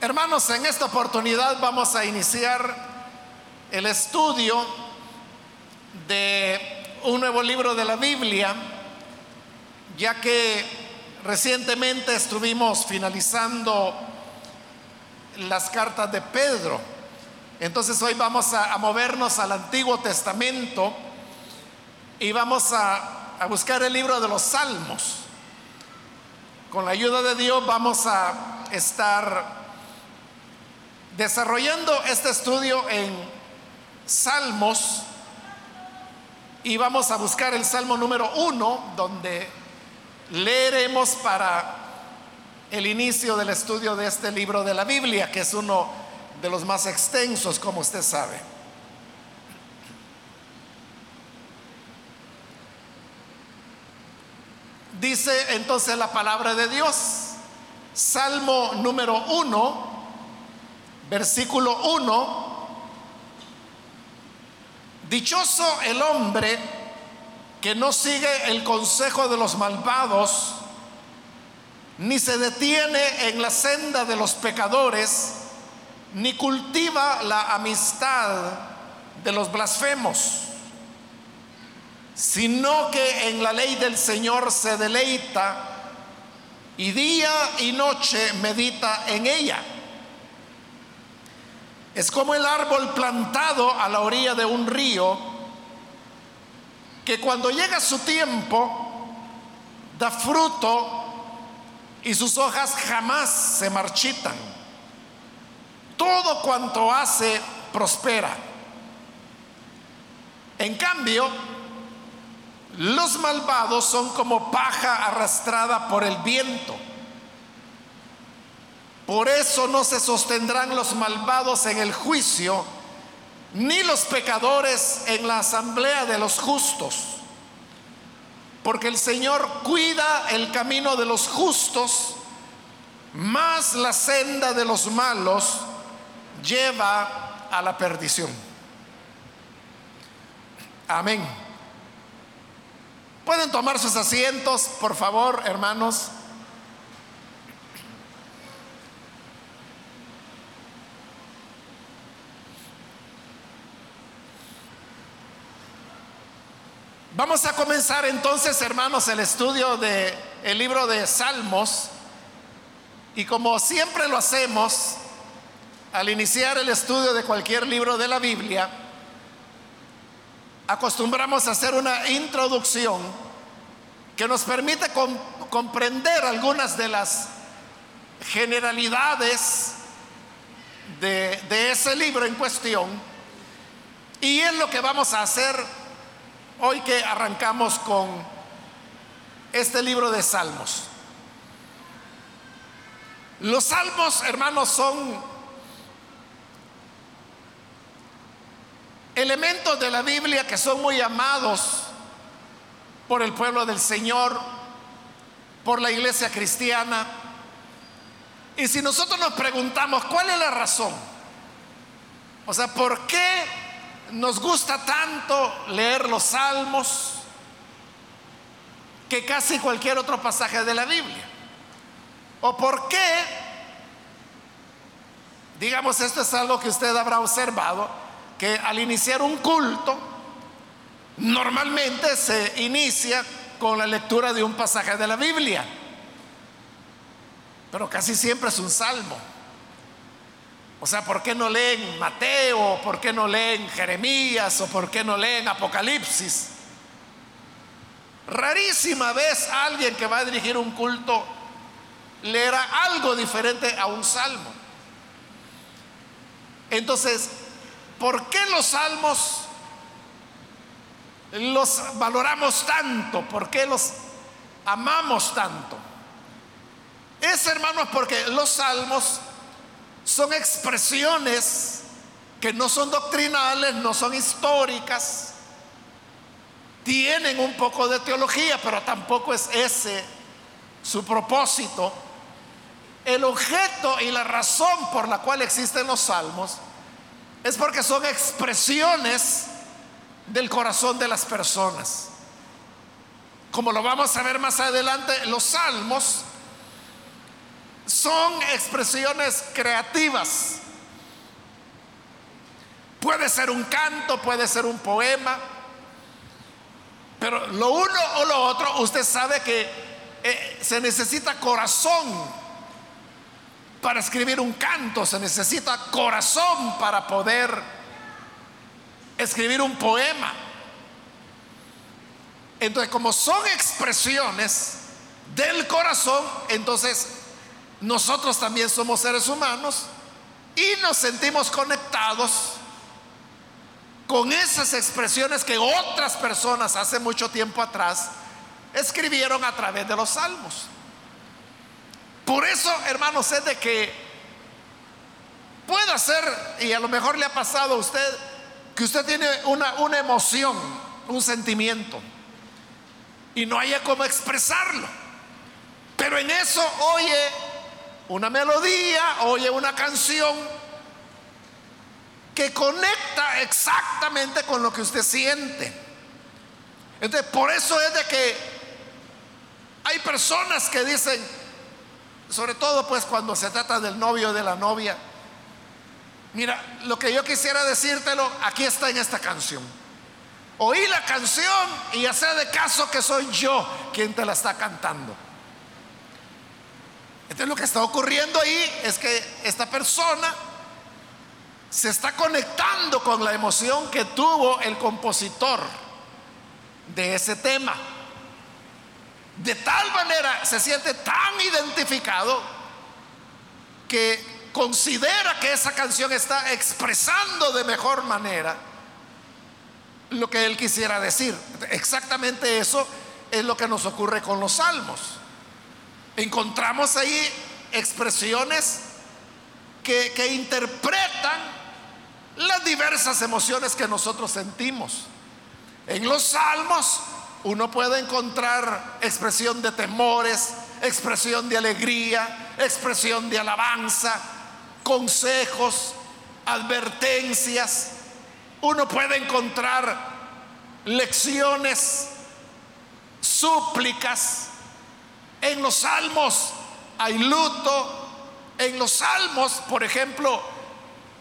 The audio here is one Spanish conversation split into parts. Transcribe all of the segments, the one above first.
Hermanos, en esta oportunidad vamos a iniciar el estudio de un nuevo libro de la Biblia, ya que recientemente estuvimos finalizando las cartas de Pedro. Entonces hoy vamos a, movernos al Antiguo Testamento y vamos a, buscar el libro de los Salmos. Con la ayuda de Dios vamos a estar desarrollando este estudio en Salmos y vamos a buscar el Salmo número uno, donde leeremos para el inicio del estudio de este libro de la Biblia, que es uno de los más extensos, como usted sabe. Dice entonces la palabra de Dios, Salmo número uno, versículo 1, dichoso el hombre que no sigue el consejo de los malvados, ni se detiene en la senda de los pecadores, ni cultiva la amistad de los blasfemos, sino que en la ley del Señor se deleita y día y noche medita en ella. Es como el árbol plantado a la orilla de un río que cuando llega su tiempo da fruto y sus hojas jamás se marchitan. Todo cuanto hace prospera. En cambio, los malvados son como paja arrastrada por el viento. Por eso no se sostendrán los malvados en el juicio, ni los pecadores en la asamblea de los justos. Porque el Señor cuida el camino de los justos, más la senda de los malos lleva a la perdición. Amén. Pueden tomar sus asientos, por favor, hermanos. Vamos a comenzar entonces, hermanos, el estudio del el libro de Salmos. Y como siempre lo hacemos, al iniciar el estudio de cualquier libro de la Biblia, acostumbramos a hacer una introducción que nos permite comprender algunas de las generalidades de, de ese libro en cuestión. Y es lo que vamos a hacer hoy que arrancamos con este libro de Salmos. Los salmos, hermanos, son elementos de la Biblia que son muy amados por el pueblo del Señor, por la iglesia cristiana. Y si nosotros nos preguntamos, ¿cuál es la razón? O sea, ¿por qué nos gusta tanto leer los salmos que casi cualquier otro pasaje de la Biblia. ¿O por qué? Digamos, esto es algo que usted habrá observado, que al iniciar un culto, normalmente se inicia con la lectura de un pasaje de la Biblia, pero casi siempre es un salmo. O sea, ¿por qué no leen Mateo? ¿Por qué no leen Jeremías? ¿O por qué no leen Apocalipsis? Rarísima vez alguien que va a dirigir un culto leerá algo diferente a un salmo. Entonces, ¿por qué los salmos los valoramos tanto? ¿Por qué los amamos tanto? Es, hermanos, porque los salmos son expresiones que no son doctrinales, no son históricas, tienen un poco de teología, pero tampoco es ese su propósito. El objeto y la razón por la cual existen los salmos es porque son expresiones del corazón de las personas. Como lo vamos a ver más adelante, los salmos son expresiones creativas. Puede ser un canto, puede ser un poema, pero lo uno o lo otro, usted sabe que eh, se necesita corazón para escribir un canto, se necesita corazón para poder escribir un poema. Entonces, como son expresiones del corazón, entonces nosotros también somos seres humanos y nos sentimos conectados con esas expresiones que otras personas hace mucho tiempo atrás escribieron a través de los salmos. Por eso, hermanos, es de que puede ser, y a lo mejor le ha pasado a usted, que usted tiene una, una emoción, un sentimiento, y no haya cómo expresarlo. Pero en eso oye una melodía, oye una canción que conecta exactamente con lo que usted siente. Entonces, por eso es de que hay personas que dicen, sobre todo pues cuando se trata del novio o de la novia, mira, lo que yo quisiera decírtelo, aquí está en esta canción. Oí la canción y ya sé de caso que soy yo quien te la está cantando. Entonces lo que está ocurriendo ahí es que esta persona se está conectando con la emoción que tuvo el compositor de ese tema. De tal manera se siente tan identificado que considera que esa canción está expresando de mejor manera lo que él quisiera decir. Exactamente eso es lo que nos ocurre con los salmos. Encontramos ahí expresiones que, que interpretan las diversas emociones que nosotros sentimos. En los salmos uno puede encontrar expresión de temores, expresión de alegría, expresión de alabanza, consejos, advertencias. Uno puede encontrar lecciones, súplicas. En los salmos hay luto. En los salmos, por ejemplo,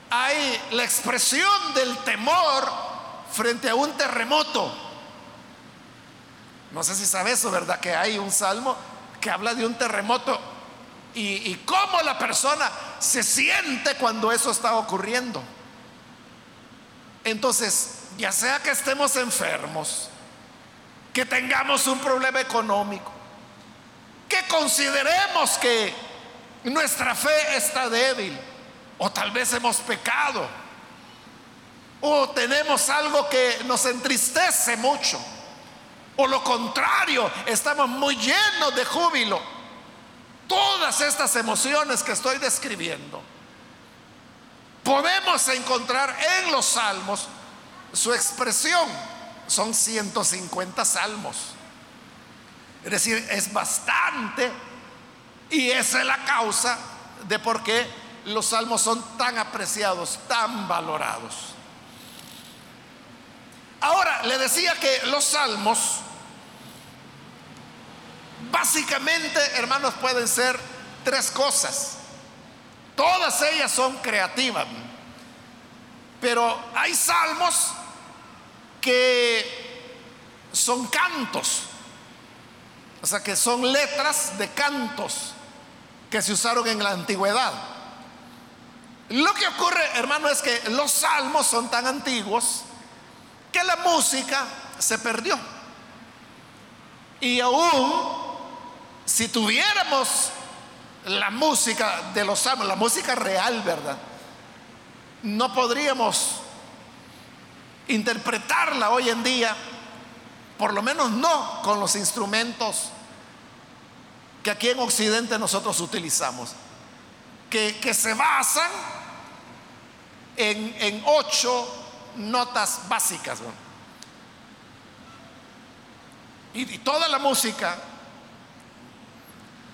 hay la expresión del temor frente a un terremoto. No sé si sabe eso, ¿verdad? Que hay un salmo que habla de un terremoto y, y cómo la persona se siente cuando eso está ocurriendo. Entonces, ya sea que estemos enfermos, que tengamos un problema económico, que consideremos que nuestra fe está débil, o tal vez hemos pecado, o tenemos algo que nos entristece mucho o lo contrario, estamos muy llenos de júbilo. Todas estas emociones que estoy describiendo, podemos encontrar en los salmos su expresión. Son 150 salmos. Es decir, es bastante y esa es la causa de por qué los salmos son tan apreciados, tan valorados. Ahora, le decía que los salmos Básicamente, hermanos, pueden ser tres cosas. Todas ellas son creativas. Pero hay salmos que son cantos. O sea, que son letras de cantos que se usaron en la antigüedad. Lo que ocurre, hermano, es que los salmos son tan antiguos que la música se perdió. Y aún si tuviéramos la música de los salmos, la música real, ¿verdad? No podríamos interpretarla hoy en día, por lo menos no con los instrumentos que aquí en Occidente nosotros utilizamos, que, se basan en, en ocho notas básicas. y toda la música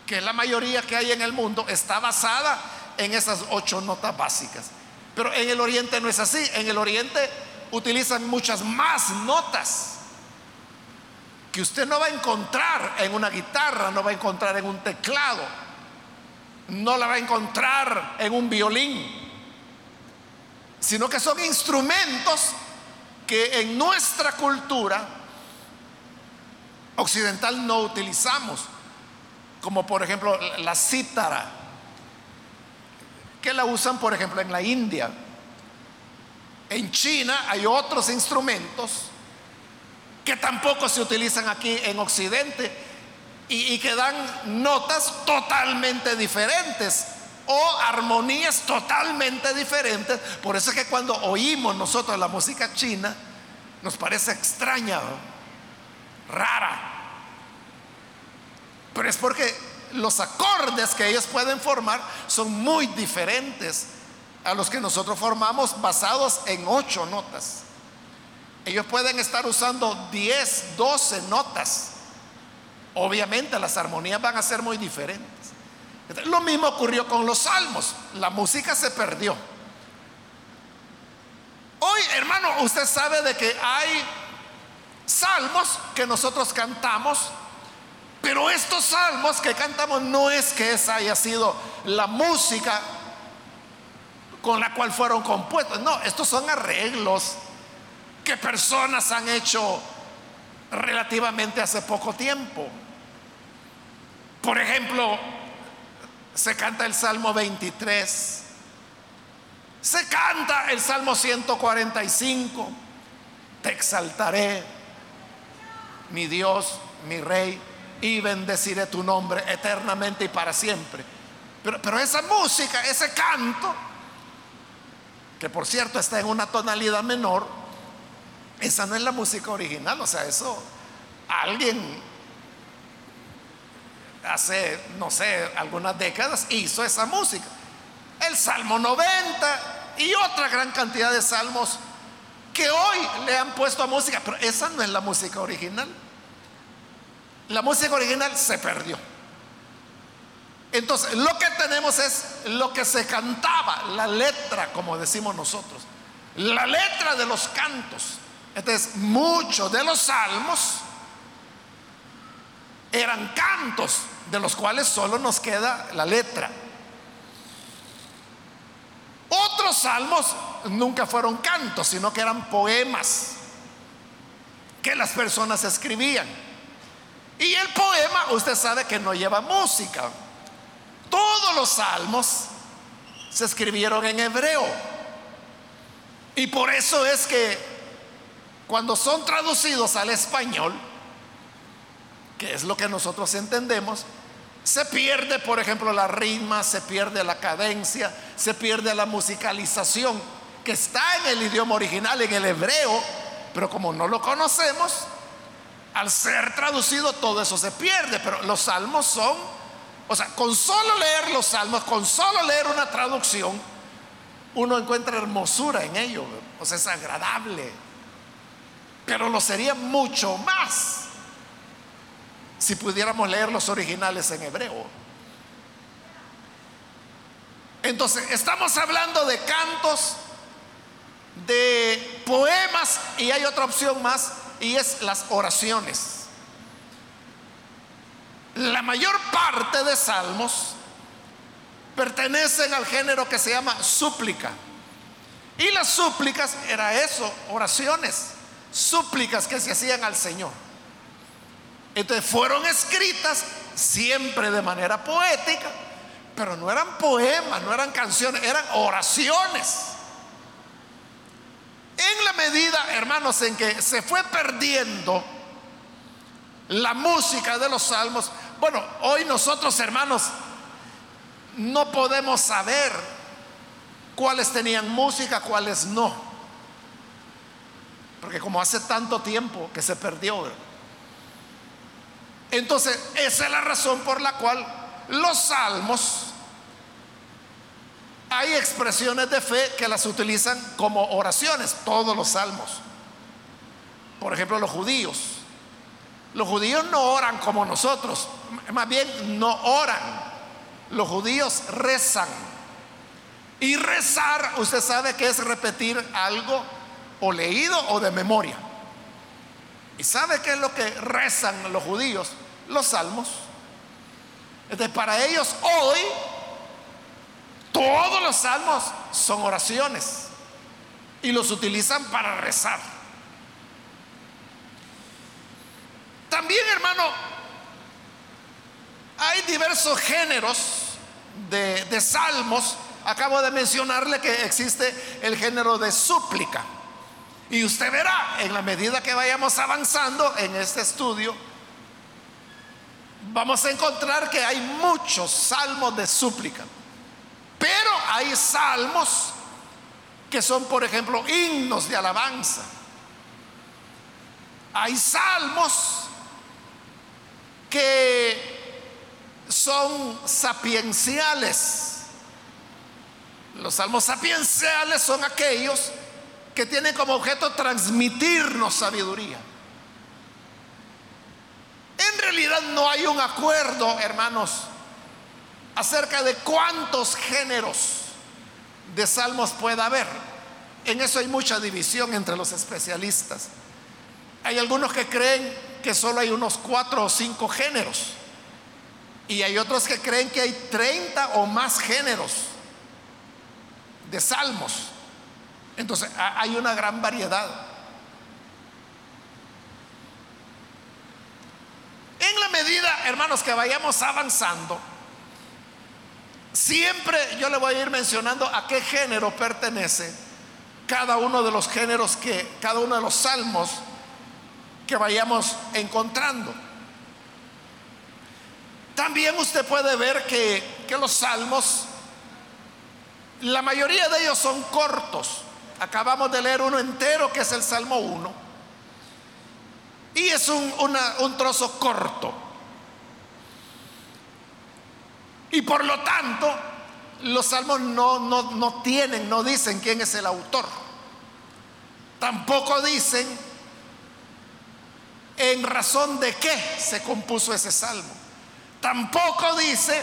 que la mayoría que hay en el mundo está basada en esas ocho notas básicas. Pero en el oriente no es así. En el oriente utilizan muchas más notas que usted no va a encontrar en una guitarra, no va a encontrar en un teclado. no la va a encontrar en un violín, sino que son instrumentos que en nuestra cultura occidental no utilizamos, como por ejemplo la cítara, que la usan por ejemplo en la India. En China hay otros instrumentos que tampoco se utilizan aquí en Occidente y, que dan notas totalmente diferentes o armonías totalmente diferentes. Por eso es que cuando oímos nosotros la música china, nos parece extraña, rara. Pero es porque los acordes que ellos pueden formar son muy diferentes a los que nosotros formamos basados en ocho notas. Ellos pueden estar usando 10, 12 notas. Obviamente las armonías van a ser muy diferentes. Lo mismo ocurrió con los salmos. La música se perdió. Hoy, hermano, usted sabe de que hay salmos que nosotros cantamos, pero estos salmos que cantamos no es que esa haya sido la música con la cual fueron compuestos. No, estos son arreglos que personas han hecho relativamente hace poco tiempo. Por ejemplo, se canta el Salmo 23, se canta el Salmo 145, te exaltaré, mi Dios, mi Rey, y bendeciré tu nombre eternamente y para siempre. Pero, pero esa música, ese canto, que por cierto está en una tonalidad menor, esa no es la música original, o sea, eso alguien hace, no sé, algunas décadas hizo esa música. El Salmo 90 y otra gran cantidad de salmos que hoy le han puesto a música, pero esa no es la música original. La música original se perdió. Entonces, lo que tenemos es lo que se cantaba, la letra, como decimos nosotros, la letra de los cantos. Entonces, muchos de los salmos eran cantos, de los cuales solo nos queda la letra. Otros salmos nunca fueron cantos, sino que eran poemas que las personas escribían. Y el poema, usted sabe que no lleva música. Todos los salmos se escribieron en hebreo. Y por eso es que cuando son traducidos al español, que es lo que nosotros entendemos, se pierde, por ejemplo, la rima, se pierde la cadencia, se pierde la musicalización que está en el idioma original, en el hebreo, pero como no lo conocemos, al ser traducido todo eso se pierde, pero los salmos son, o sea, con solo leer los salmos, con solo leer una traducción, uno encuentra hermosura en ello, o sea, es agradable pero lo sería mucho más si pudiéramos leer los originales en hebreo. Entonces, estamos hablando de cantos, de poemas y hay otra opción más y es las oraciones. La mayor parte de salmos pertenecen al género que se llama súplica. Y las súplicas era eso, oraciones súplicas que se hacían al Señor. Entonces fueron escritas siempre de manera poética, pero no eran poemas, no eran canciones, eran oraciones. En la medida, hermanos, en que se fue perdiendo la música de los salmos, bueno, hoy nosotros, hermanos, no podemos saber cuáles tenían música, cuáles no. Porque como hace tanto tiempo que se perdió. Entonces, esa es la razón por la cual los salmos, hay expresiones de fe que las utilizan como oraciones, todos los salmos. Por ejemplo, los judíos. Los judíos no oran como nosotros, más bien no oran. Los judíos rezan. Y rezar, usted sabe que es repetir algo o leído o de memoria. ¿Y sabe qué es lo que rezan los judíos? Los salmos. Entonces, para ellos hoy los salmos son oraciones y los utilizan para rezar. También, hermano, hay diversos géneros de salmos. Acabo de mencionarle que existe el género de súplica. Y usted verá, en la medida que vayamos avanzando en este estudio, vamos a encontrar que hay muchos salmos de súplica. Pero hay salmos que son, por ejemplo, himnos de alabanza. Hay salmos que son sapienciales. Los salmos sapienciales son aquellos que tienen como objeto transmitirnos sabiduría. En realidad no hay un acuerdo, hermanos, acerca de cuántos géneros de salmos pueda haber. En eso hay mucha división entre los especialistas. Hay algunos que creen que solo hay unos cuatro o cinco géneros. Y hay otros que creen que hay 30 o más géneros de salmos. Entonces hay una gran variedad. En la medida, hermanos, que vayamos avanzando, siempre yo le voy a ir mencionando a qué género pertenece cada uno de los géneros que, cada uno de los salmos que vayamos encontrando. También usted puede ver que, que los salmos, la mayoría de ellos son cortos. Acabamos de leer uno entero que es el Salmo 1. Y es un, un trozo corto. Y por lo tanto, los salmos no, no, no tienen, no dicen quién es el autor. Tampoco dicen en razón de qué se compuso ese salmo. Tampoco dice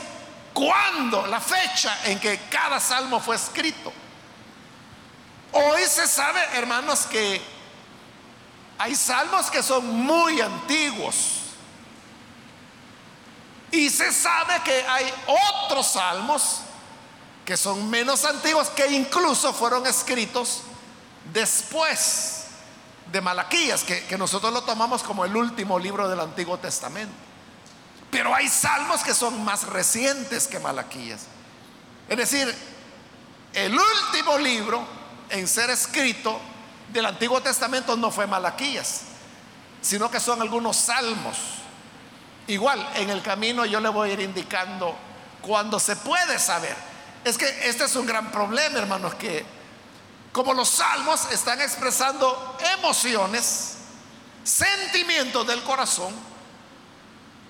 cuándo, la fecha en que cada salmo fue escrito. Hoy se sabe, hermanos, que hay salmos que son muy antiguos. Y se sabe que hay otros salmos que son menos antiguos que incluso fueron escritos después de Malaquías, que, que nosotros lo tomamos como el último libro del Antiguo Testamento. Pero hay salmos que son más recientes que Malaquías. Es decir, el último libro en ser escrito del Antiguo Testamento no fue Malaquías, sino que son algunos salmos. Igual, en el camino yo le voy a ir indicando cuando se puede saber. Es que este es un gran problema, hermanos, que como los salmos están expresando emociones, sentimientos del corazón,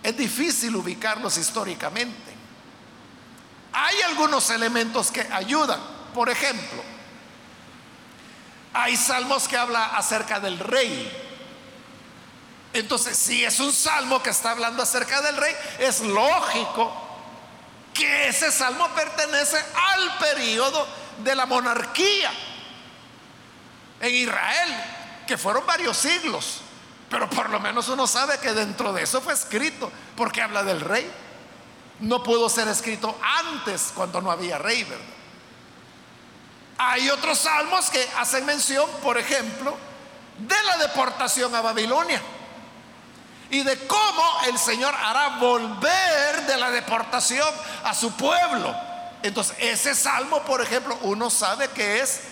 es difícil ubicarlos históricamente. Hay algunos elementos que ayudan. Por ejemplo, hay salmos que habla acerca del rey. Entonces, si es un salmo que está hablando acerca del rey, es lógico que ese salmo pertenece al periodo de la monarquía en Israel, que fueron varios siglos, pero por lo menos uno sabe que dentro de eso fue escrito, porque habla del rey. No pudo ser escrito antes cuando no había rey, ¿verdad? Hay otros salmos que hacen mención, por ejemplo, de la deportación a Babilonia y de cómo el Señor hará volver de la deportación a su pueblo. Entonces, ese salmo, por ejemplo, uno sabe que es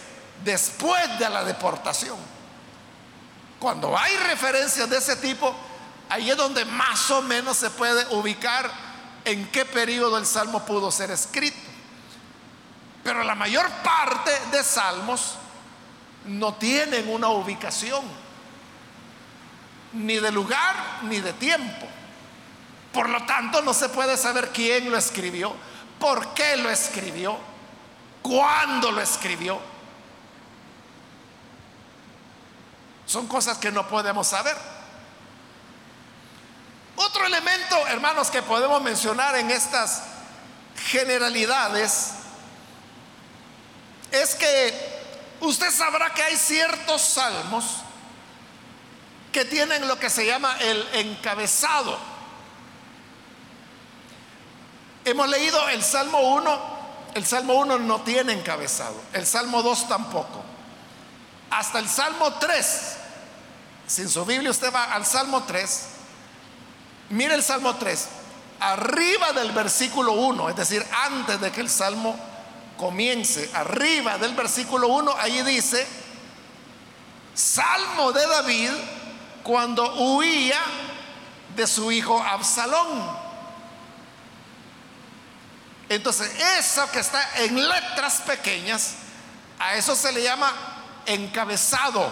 después de la deportación. Cuando hay referencias de ese tipo, ahí es donde más o menos se puede ubicar en qué periodo el salmo pudo ser escrito. Pero la mayor parte de salmos no tienen una ubicación, ni de lugar ni de tiempo. Por lo tanto, no se puede saber quién lo escribió, por qué lo escribió, cuándo lo escribió. Son cosas que no podemos saber. Otro elemento, hermanos, que podemos mencionar en estas generalidades es que usted sabrá que hay ciertos salmos que tienen lo que se llama el encabezado. Hemos leído el Salmo 1, el Salmo 1 no tiene encabezado, el Salmo 2 tampoco. Hasta el Salmo 3, sin su Biblia usted va al Salmo 3, mire el Salmo 3, arriba del versículo 1, es decir, antes de que el Salmo comience, arriba del versículo 1, ahí dice, Salmo de David cuando huía de su hijo Absalón. Entonces, eso que está en letras pequeñas, a eso se le llama encabezado,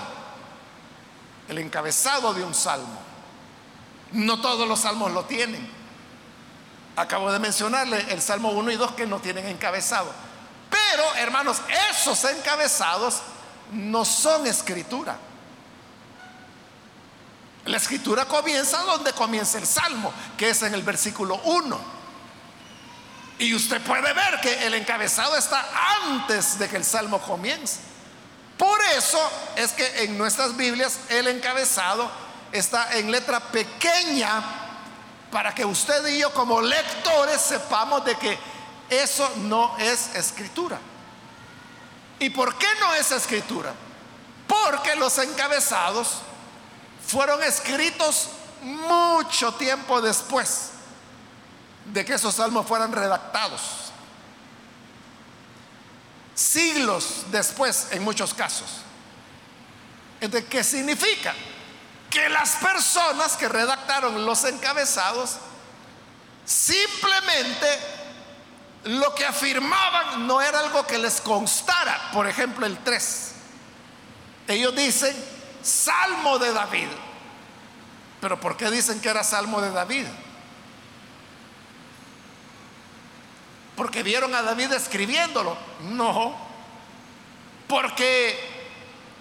el encabezado de un salmo. No todos los salmos lo tienen. Acabo de mencionarle el Salmo 1 y 2 que no tienen encabezado. Pero, hermanos, esos encabezados no son escritura. La escritura comienza donde comienza el Salmo, que es en el versículo 1. Y usted puede ver que el encabezado está antes de que el salmo comience. Por eso es que en nuestras Biblias el encabezado está en letra pequeña para que usted y yo como lectores sepamos de que eso no es escritura. ¿Y por qué no es escritura? Porque los encabezados fueron escritos mucho tiempo después de que esos salmos fueran redactados. Siglos después, en muchos casos. Entonces, ¿qué significa? Que las personas que redactaron los encabezados simplemente lo que afirmaban no era algo que les constara. Por ejemplo, el 3. Ellos dicen Salmo de David. Pero ¿por qué dicen que era Salmo de David? porque vieron a David escribiéndolo. No, porque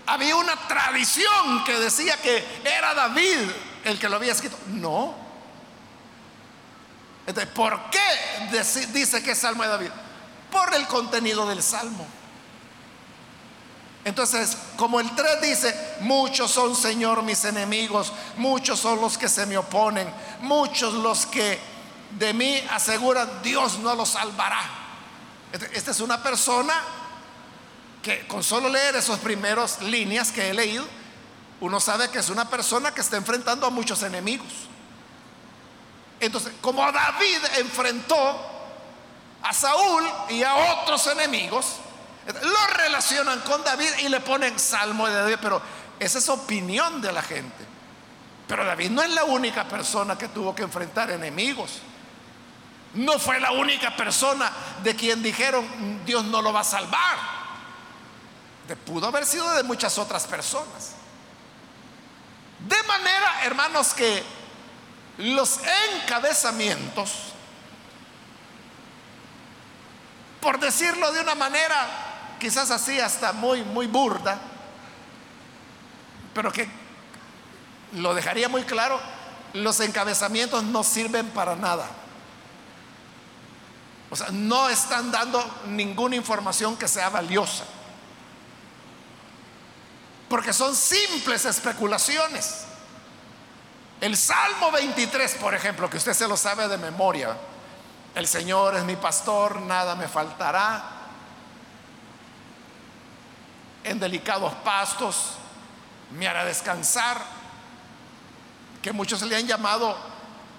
había una tradición que decía que era David el que lo había escrito. No. Entonces, ¿por qué dice que es Salmo de David? Por el contenido del Salmo. Entonces, como el 3 dice, muchos son, Señor, mis enemigos, muchos son los que se me oponen, muchos los que de mí aseguran, Dios no lo salvará. Esta es una persona que con solo leer esas primeras líneas que he leído, uno sabe que es una persona que está enfrentando a muchos enemigos. Entonces, como David enfrentó a Saúl y a otros enemigos, lo relacionan con David y le ponen salmo de David, pero esa es opinión de la gente. Pero David no es la única persona que tuvo que enfrentar enemigos. No fue la única persona de quien dijeron, Dios no lo va a salvar. pudo haber sido de muchas otras personas. De manera, hermanos, que los encabezamientos, por decirlo de una manera quizás así hasta muy, muy burda, pero que lo dejaría muy claro, los encabezamientos no sirven para nada. O sea, no están dando ninguna información que sea valiosa. Porque son simples especulaciones. El Salmo 23, por ejemplo, que usted se lo sabe de memoria. El Señor es mi pastor, nada me faltará. En delicados pastos me hará descansar. Que muchos le han llamado,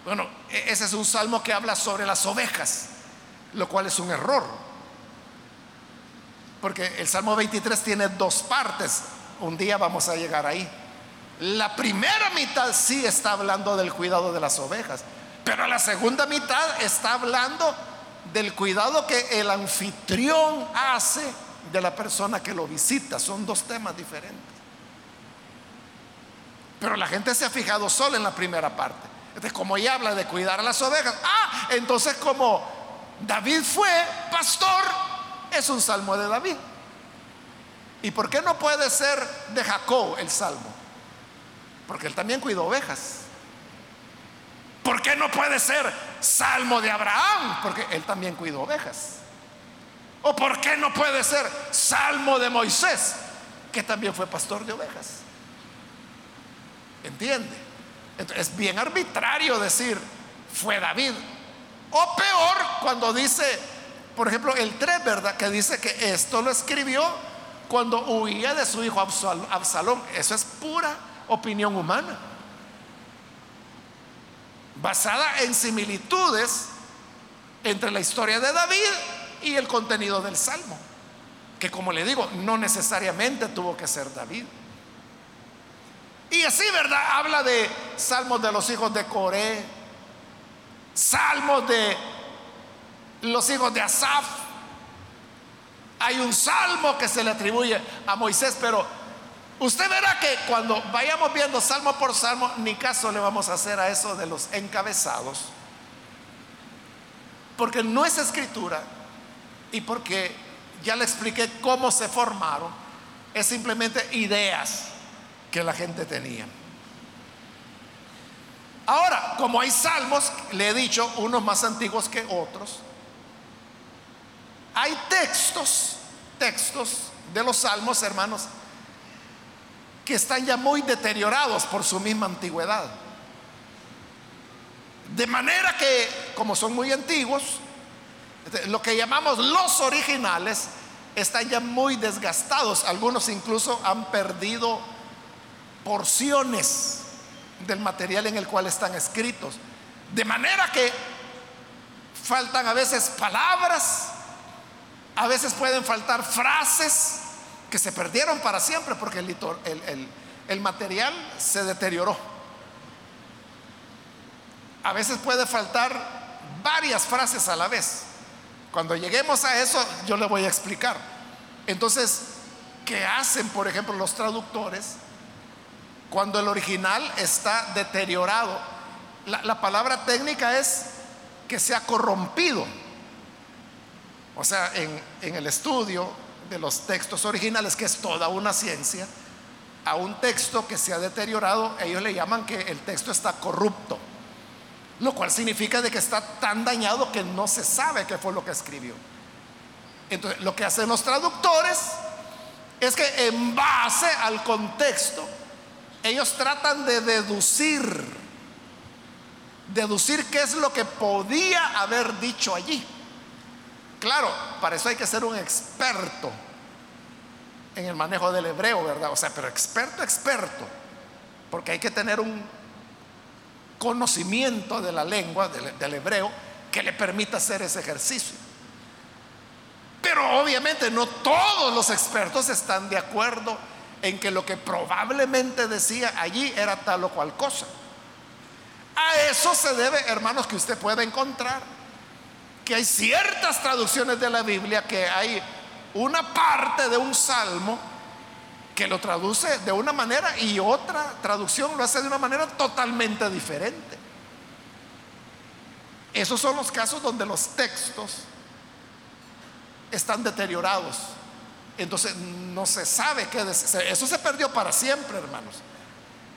bueno, e-, ese es un salmo que habla sobre las ovejas lo cual es un error. Porque el Salmo 23 tiene dos partes. Un día vamos a llegar ahí. La primera mitad sí está hablando del cuidado de las ovejas, pero la segunda mitad está hablando del cuidado que el anfitrión hace de la persona que lo visita. Son dos temas diferentes. Pero la gente se ha fijado solo en la primera parte. Entonces, como ella habla de cuidar a las ovejas, ah, entonces como David fue pastor, es un salmo de David. ¿Y por qué no puede ser de Jacob el salmo? Porque él también cuidó ovejas. ¿Por qué no puede ser salmo de Abraham? Porque él también cuidó ovejas. ¿O por qué no puede ser salmo de Moisés? Que también fue pastor de ovejas. ¿Entiende? Entonces, es bien arbitrario decir, fue David. O peor, cuando dice por ejemplo, el 3, ¿verdad? Que dice que esto lo escribió cuando huía de su hijo Absalón. Eso es pura opinión humana, basada en similitudes entre la historia de David y el contenido del Salmo, que como le digo, no necesariamente tuvo que ser David. Y así, ¿verdad? Habla de salmos de los hijos de Coré, salmos de los hijos de Asaf. Hay un salmo que se le atribuye a Moisés, pero usted verá que cuando vayamos viendo salmo por salmo, ni caso le vamos a hacer a eso de los encabezados, porque no es escritura y porque ya le expliqué cómo se formaron, es simplemente ideas que la gente tenía. Ahora, como hay salmos, le he dicho, unos más antiguos que otros, hay textos, textos de los salmos, hermanos, que están ya muy deteriorados por su misma antigüedad. De manera que, como son muy antiguos, lo que llamamos los originales están ya muy desgastados. Algunos incluso han perdido porciones del material en el cual están escritos. De manera que faltan a veces palabras, a veces pueden faltar frases que se perdieron para siempre porque el, material se deterioró. A veces puede faltar varias frases a la vez. Cuando lleguemos a eso, yo le voy a explicar. Entonces, ¿qué hacen, por ejemplo, los traductores? cuando el original está deteriorado. La, palabra técnica es que se ha corrompido. O sea, en el estudio de los textos originales, que es toda una ciencia, a un texto que se ha deteriorado, ellos le llaman que el texto está corrupto, lo cual significa de que está tan dañado que no se sabe qué fue lo que escribió. Entonces, lo que hacen los traductores es que en base al contexto ellos tratan de deducir, deducir qué es lo que podía haber dicho allí. Claro, para eso hay que ser un experto en el manejo del hebreo, ¿verdad? O sea, pero experto, experto, porque hay que tener un conocimiento de la lengua, del, del hebreo, que le permita hacer ese ejercicio. Pero obviamente no todos los expertos están de acuerdo en que lo que probablemente decía allí era tal o cual cosa. A eso se debe, hermanos, que usted puede encontrar que hay ciertas traducciones de la Biblia que hay una parte de un salmo que lo traduce de una manera y otra traducción lo hace de una manera totalmente diferente. Esos son los casos donde los textos están deteriorados entonces no se sabe qué decir. Eso se perdió para siempre, hermanos.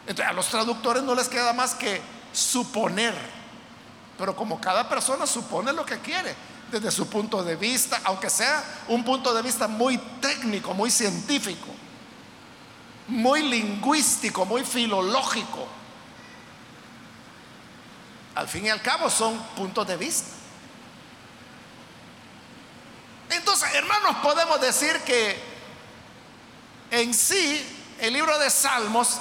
Entonces a los traductores no les queda más que suponer. Pero como cada persona supone lo que quiere, desde su punto de vista, aunque sea un punto de vista muy técnico, muy científico, muy lingüístico, muy filológico. Al fin y al cabo son puntos de vista. Entonces, hermanos, podemos decir que en sí el libro de Salmos,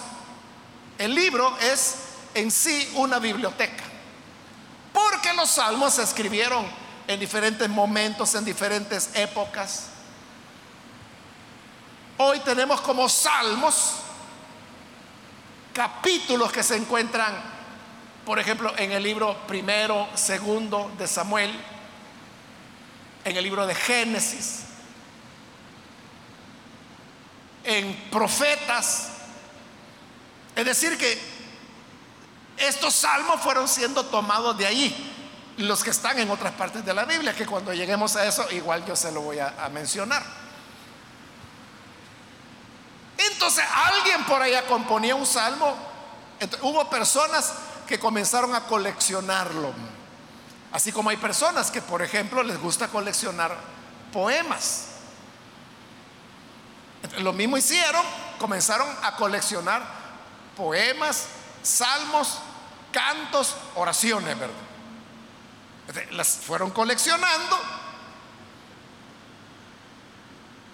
el libro es en sí una biblioteca. Porque los salmos se escribieron en diferentes momentos, en diferentes épocas. Hoy tenemos como salmos capítulos que se encuentran, por ejemplo, en el libro primero, segundo de Samuel, en el libro de Génesis, en profetas. Es decir, que estos salmos fueron siendo tomados de ahí, los que están en otras partes de la Biblia, que cuando lleguemos a eso igual yo se lo voy a, mencionar. Entonces alguien por allá componía un salmo, hubo personas que comenzaron a coleccionarlo. Así como hay personas que, por ejemplo, les gusta coleccionar poemas. Lo mismo hicieron, comenzaron a coleccionar poemas, salmos, cantos, oraciones, ¿verdad? Las fueron coleccionando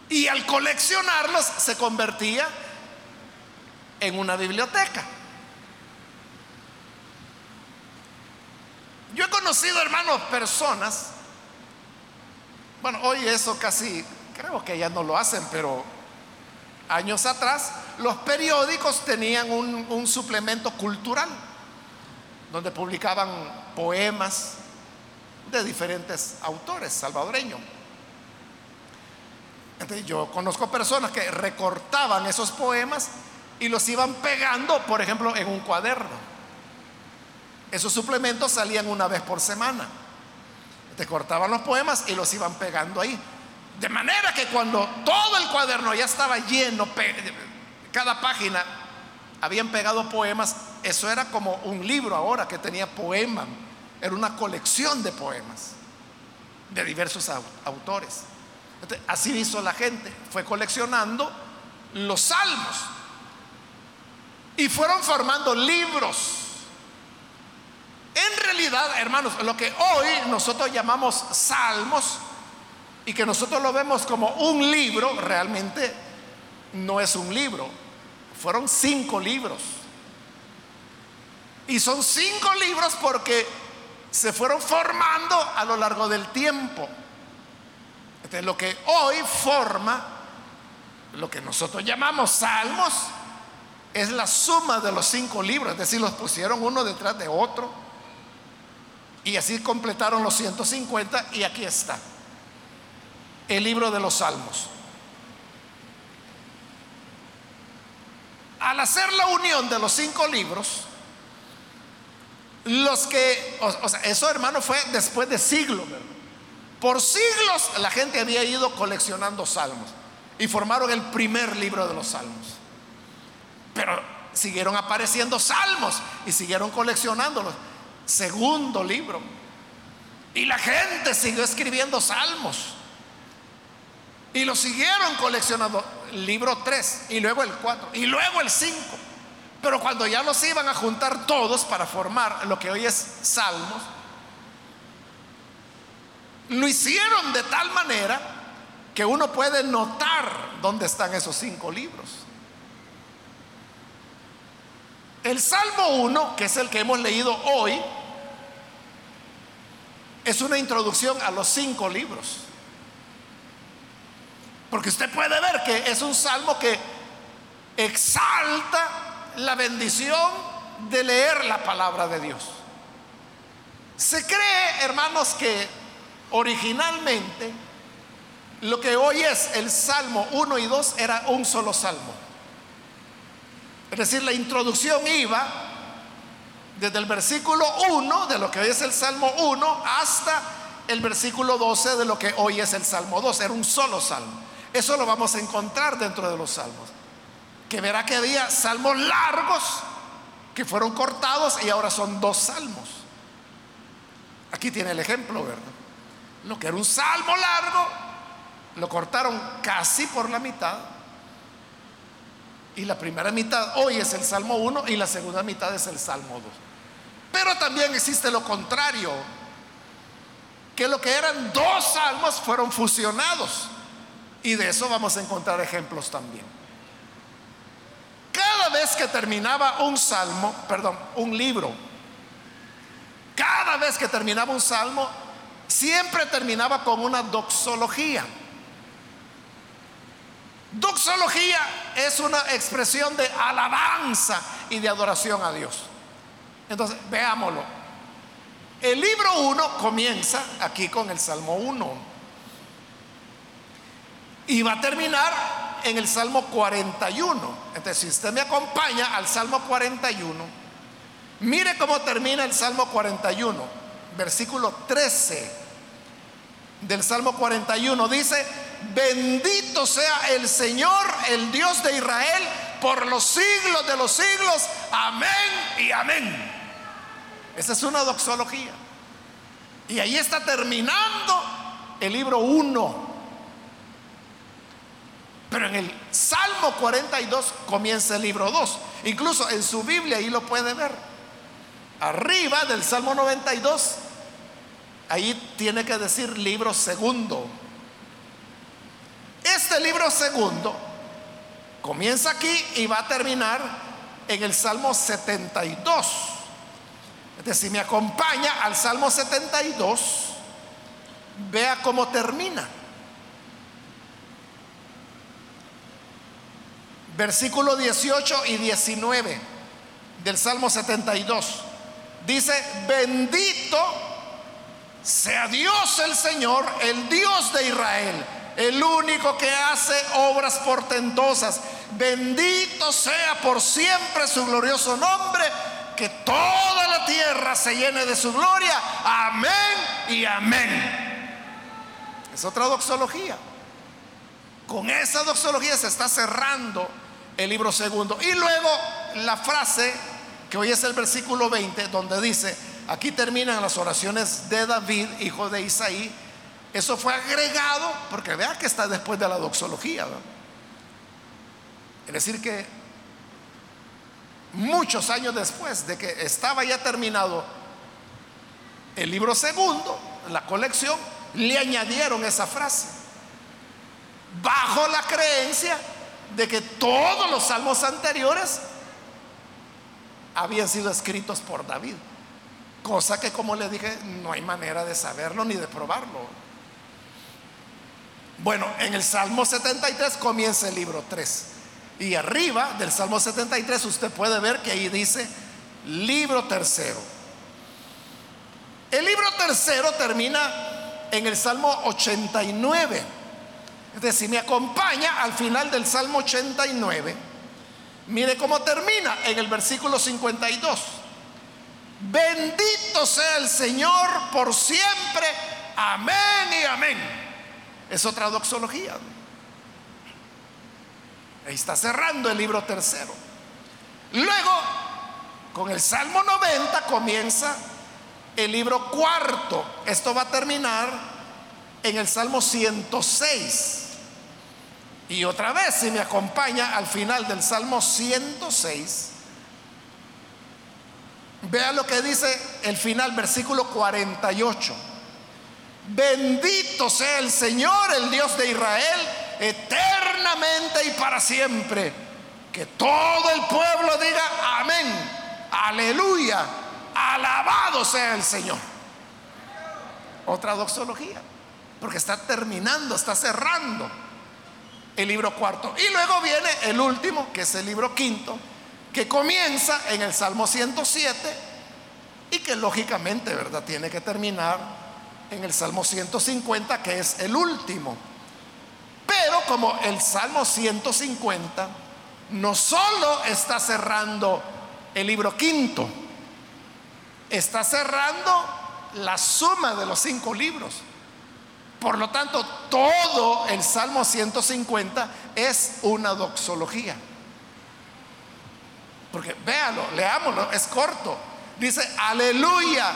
Y al coleccionarlos se convertía en una biblioteca. Yo he conocido, hermanos, personas, bueno, hoy eso casi, creo que ya no lo hacen, pero años atrás los periódicos tenían un suplemento cultural, donde publicaban poemas de diferentes autores salvadoreños. Entonces yo conozco personas que recortaban esos poemas y los iban pegando, por ejemplo, en un cuaderno. Esos suplementos salían una vez por semana. Te cortaban los poemas y los iban pegando ahí. De manera que cuando todo el cuaderno ya estaba lleno, cada página habían pegado poemas, eso era como un libro ahora que tenía poemas, era una colección de poemas de diversos autores. así hizo la gente, fue coleccionando los salmos y fueron formando libros en realidad, hermanos, lo que hoy nosotros llamamos salmos y que nosotros lo vemos como un libro, realmente no es un libro. Fueron cinco libros. Y son cinco libros porque se fueron formando a lo largo del tiempo. Entonces, lo que hoy forma, lo que nosotros llamamos salmos, es la suma de los cinco libros, es decir, los pusieron uno detrás de otro y así completaron los 150 y aquí está. El libro de los salmos. Al hacer la unión de los cinco libros, los que, o, sea, eso hermano fue después de siglos. Por siglos la gente había ido coleccionando salmos y formaron el primer libro de los salmos. Pero siguieron apareciendo salmos y siguieron coleccionándolos segundo libro. Y la gente siguió escribiendo salmos. Y lo siguieron coleccionando. Libro 3 y luego el 4 y luego el 5. Pero cuando ya los iban a juntar todos para formar lo que hoy es salmos, lo hicieron de tal manera que uno puede notar dónde están esos cinco libros. El Salmo 1, que es el que hemos leído hoy, es una introducción a los cinco libros. Porque usted puede ver que es un salmo que exalta la bendición de leer la palabra de Dios. Se cree, hermanos, que originalmente lo que hoy es el Salmo 1 y 2 era un solo salmo. Es decir, la introducción iba desde el versículo 1 de lo que hoy es el Salmo 1 hasta el versículo 12 de lo que hoy es el Salmo 2. Era un solo salmo. Eso lo vamos a encontrar dentro de los salmos. Que verá que había salmos largos que fueron cortados y ahora son dos salmos. Aquí tiene el ejemplo, ¿verdad? Lo que era un salmo largo, lo cortaron casi por la mitad y la primera mitad hoy es el Salmo 1 y la segunda mitad es el Salmo 2. Pero también existe lo contrario, que lo que eran dos salmos fueron fusionados. Y de eso vamos a encontrar ejemplos también. Cada vez que terminaba un salmo, perdón, un libro, cada vez que terminaba un salmo, siempre terminaba con una doxología. Doxología es una expresión de alabanza y de adoración a Dios. Entonces, veámoslo. El libro 1 comienza aquí con el Salmo 1 y va a terminar en el Salmo 41. Entonces, si usted me acompaña al Salmo 41, mire cómo termina el Salmo 41, versículo 13 del Salmo 41. Dice, Bendito sea el Señor, el Dios de Israel, por los siglos de los siglos. Amén y amén. Esa es una doxología. Y ahí está terminando el libro 1. Pero en el Salmo 42 comienza el libro 2. Incluso en su Biblia ahí lo puede ver. Arriba del Salmo 92, ahí tiene que decir libro segundo. Este libro segundo comienza aquí y va a terminar en el Salmo 72. Entonces, si me acompaña al Salmo 72, vea cómo termina. Versículo 18 y 19 del Salmo 72. Dice, bendito sea Dios el Señor, el Dios de Israel, el único que hace obras portentosas. Bendito sea por siempre su glorioso nombre, que toda la tierra se llene de su gloria. Amén y amén. Es otra doxología. Con esa doxología se está cerrando el libro segundo. Y luego la frase, que hoy es el versículo 20, donde dice, aquí terminan las oraciones de David, hijo de Isaí. Eso fue agregado, porque vea que está después de la doxología. Es decir, que muchos años después de que estaba ya terminado el libro segundo, la colección, le añadieron esa frase. Bajo la creencia de que todos los salmos anteriores habían sido escritos por David. Cosa que como le dije, no hay manera de saberlo ni de probarlo. Bueno, en el Salmo 73 comienza el libro 3. Y arriba del Salmo 73 usted puede ver que ahí dice libro tercero. El libro tercero termina en el Salmo 89. Es decir, me acompaña al final del Salmo 89. Mire cómo termina en el versículo 52. Bendito sea el Señor por siempre. Amén y amén. Es otra doxología. Ahí está cerrando el libro tercero. Luego, con el Salmo 90 comienza el libro cuarto. Esto va a terminar en el Salmo 106. Y otra vez, si me acompaña al final del Salmo 106, vea lo que dice el final, versículo 48. Bendito sea el Señor, el Dios de Israel, eternamente y para siempre. Que todo el pueblo diga amén, aleluya, alabado sea el Señor. Otra doxología, porque está terminando, está cerrando el libro cuarto. Y luego viene el último, que es el libro quinto, que comienza en el Salmo 107 y que lógicamente, ¿verdad? Tiene que terminar en el Salmo 150, que es el último. Pero como el Salmo 150 no solo está cerrando el libro quinto, está cerrando la suma de los cinco libros. Por lo tanto, todo el Salmo 150 es una doxología. Porque véalo, leámoslo, es corto. Dice, aleluya,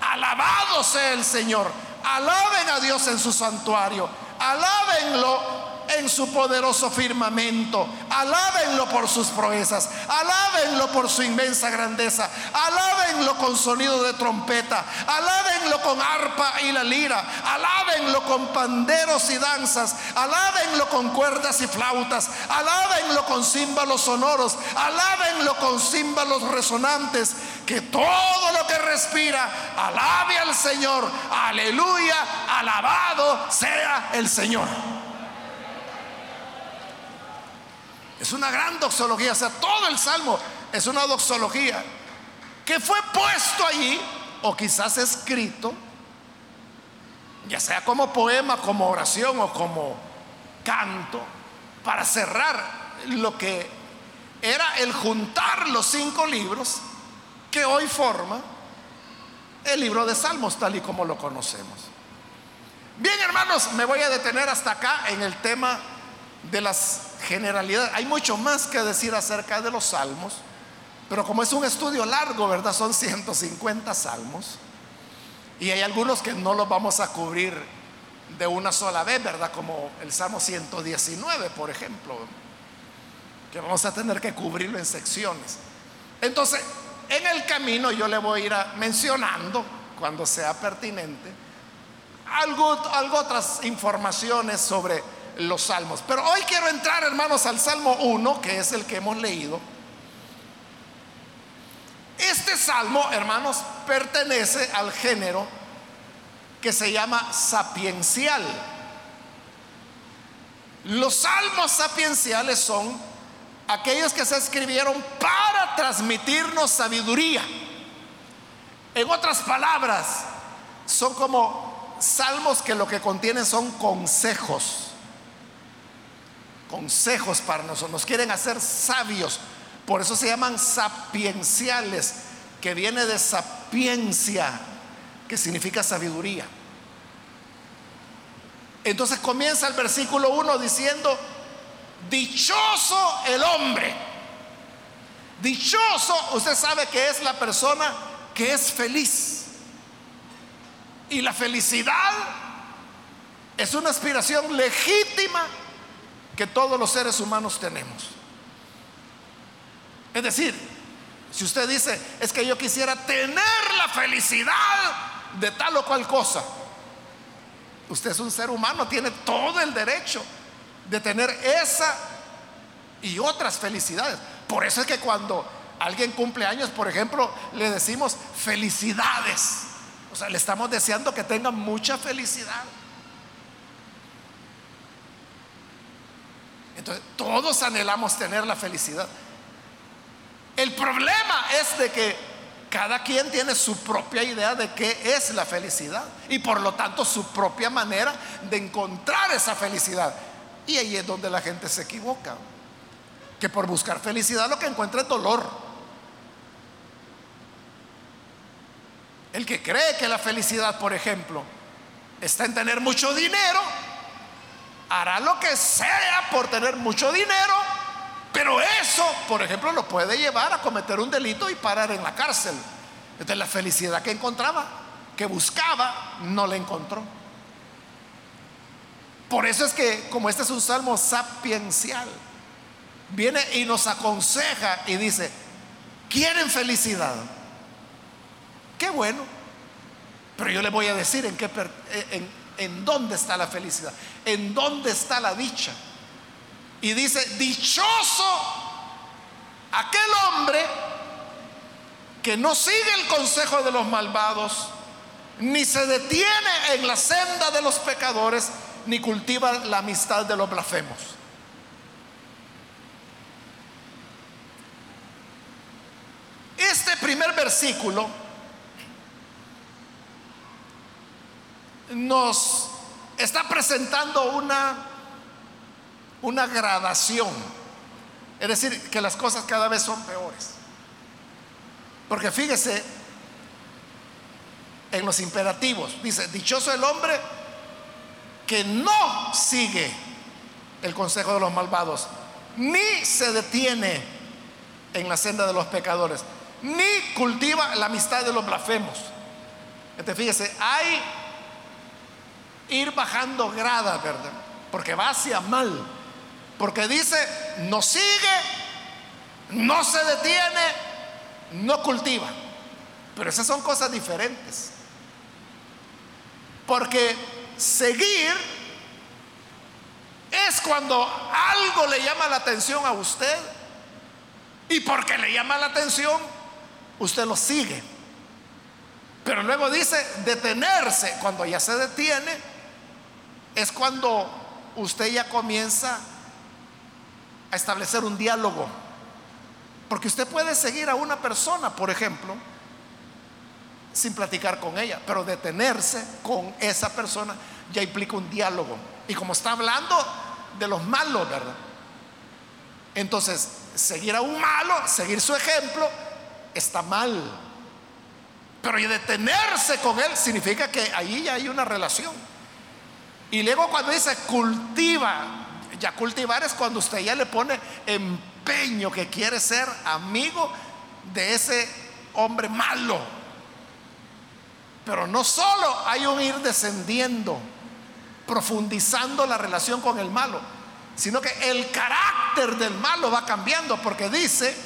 alabado sea el Señor. Alaben a Dios en su santuario. Alábenlo en su poderoso firmamento. Alábenlo por sus proezas. Alábenlo por su inmensa grandeza. Alábenlo con sonido de trompeta. Alábenlo con arpa y la lira. Alábenlo con panderos y danzas. Alábenlo con cuerdas y flautas. Alábenlo con címbalos sonoros. Alábenlo con címbalos resonantes. Que todo lo que respira alabe al Señor. Aleluya. Alabado sea el Señor. Es una gran doxología, o sea, todo el salmo es una doxología que fue puesto allí, o quizás escrito, ya sea como poema, como oración o como canto, para cerrar lo que era el juntar los cinco libros que hoy forma el libro de Salmos tal y como lo conocemos. Bien, hermanos, me voy a detener hasta acá en el tema de las generalidades. Hay mucho más que decir acerca de los salmos, pero como es un estudio largo, ¿verdad? Son 150 salmos. Y hay algunos que no los vamos a cubrir de una sola vez, ¿verdad? Como el Salmo 119, por ejemplo, que vamos a tener que cubrirlo en secciones. Entonces, en el camino yo le voy a ir mencionando, cuando sea pertinente, algo, algo otras informaciones sobre los salmos. Pero hoy quiero entrar, hermanos, al Salmo 1, que es el que hemos leído. Este salmo, hermanos, pertenece al género que se llama sapiencial. Los salmos sapienciales son aquellos que se escribieron para transmitirnos sabiduría. En otras palabras, son como salmos que lo que contienen son consejos. Consejos para nosotros. Nos quieren hacer sabios. Por eso se llaman sapienciales, que viene de sapiencia, que significa sabiduría. Entonces comienza el versículo 1 diciendo, dichoso el hombre. Dichoso, usted sabe que es la persona que es feliz. Y la felicidad es una aspiración legítima que todos los seres humanos tenemos. Es decir, si usted dice, es que yo quisiera tener la felicidad de tal o cual cosa, usted es un ser humano, tiene todo el derecho de tener esa y otras felicidades. Por eso es que cuando alguien cumple años, por ejemplo, le decimos felicidades. O sea, le estamos deseando que tenga mucha felicidad. Entonces, todos anhelamos tener la felicidad. El problema es de que cada quien tiene su propia idea de qué es la felicidad y por lo tanto su propia manera de encontrar esa felicidad. Y ahí es donde la gente se equivoca. Que por buscar felicidad lo que encuentra es dolor. El que cree que la felicidad, por ejemplo, está en tener mucho dinero, hará lo que sea por tener mucho dinero, pero eso, por ejemplo, lo puede llevar a cometer un delito y parar en la cárcel. Entonces la felicidad que encontraba, que buscaba, no la encontró. Por eso es que, como este es un salmo sapiencial, viene y nos aconseja y dice, ¿quieren felicidad? Qué bueno. Pero yo le voy a decir en, qué, en, en dónde está la felicidad, en dónde está la dicha. Y dice, dichoso aquel hombre que no sigue el consejo de los malvados, ni se detiene en la senda de los pecadores, ni cultiva la amistad de los blasfemos. Este primer versículo nos está presentando una, una gradación. Es decir, que las cosas cada vez son peores. Porque fíjese en los imperativos. Dice, dichoso el hombre que no sigue el consejo de los malvados, ni se detiene en la senda de los pecadores, ni cultiva la amistad de los blasfemos. Entonces, fíjese, hay ir bajando gradas, ¿verdad? Porque va hacia mal. Porque dice, no sigue, no se detiene, no cultiva. Pero esas son cosas diferentes. Porque seguir es cuando algo le llama la atención a usted y porque le llama la atención, usted lo sigue. Pero luego dice detenerse, cuando ya se detiene, es cuando usted ya comienza a establecer un diálogo. Porque usted puede seguir a una persona, por ejemplo, sin platicar con ella, pero detenerse con esa persona ya implica un diálogo. Y como está hablando de los malos, ¿verdad? Entonces, seguir a un malo, seguir su ejemplo, está mal. Pero detenerse con él significa que ahí ya hay una relación. Y luego cuando dice cultiva, ya cultivar es cuando usted ya le pone empeño que quiere ser amigo de ese hombre malo. Pero no solo hay un ir descendiendo, profundizando la relación con el malo, sino que el carácter del malo va cambiando porque dice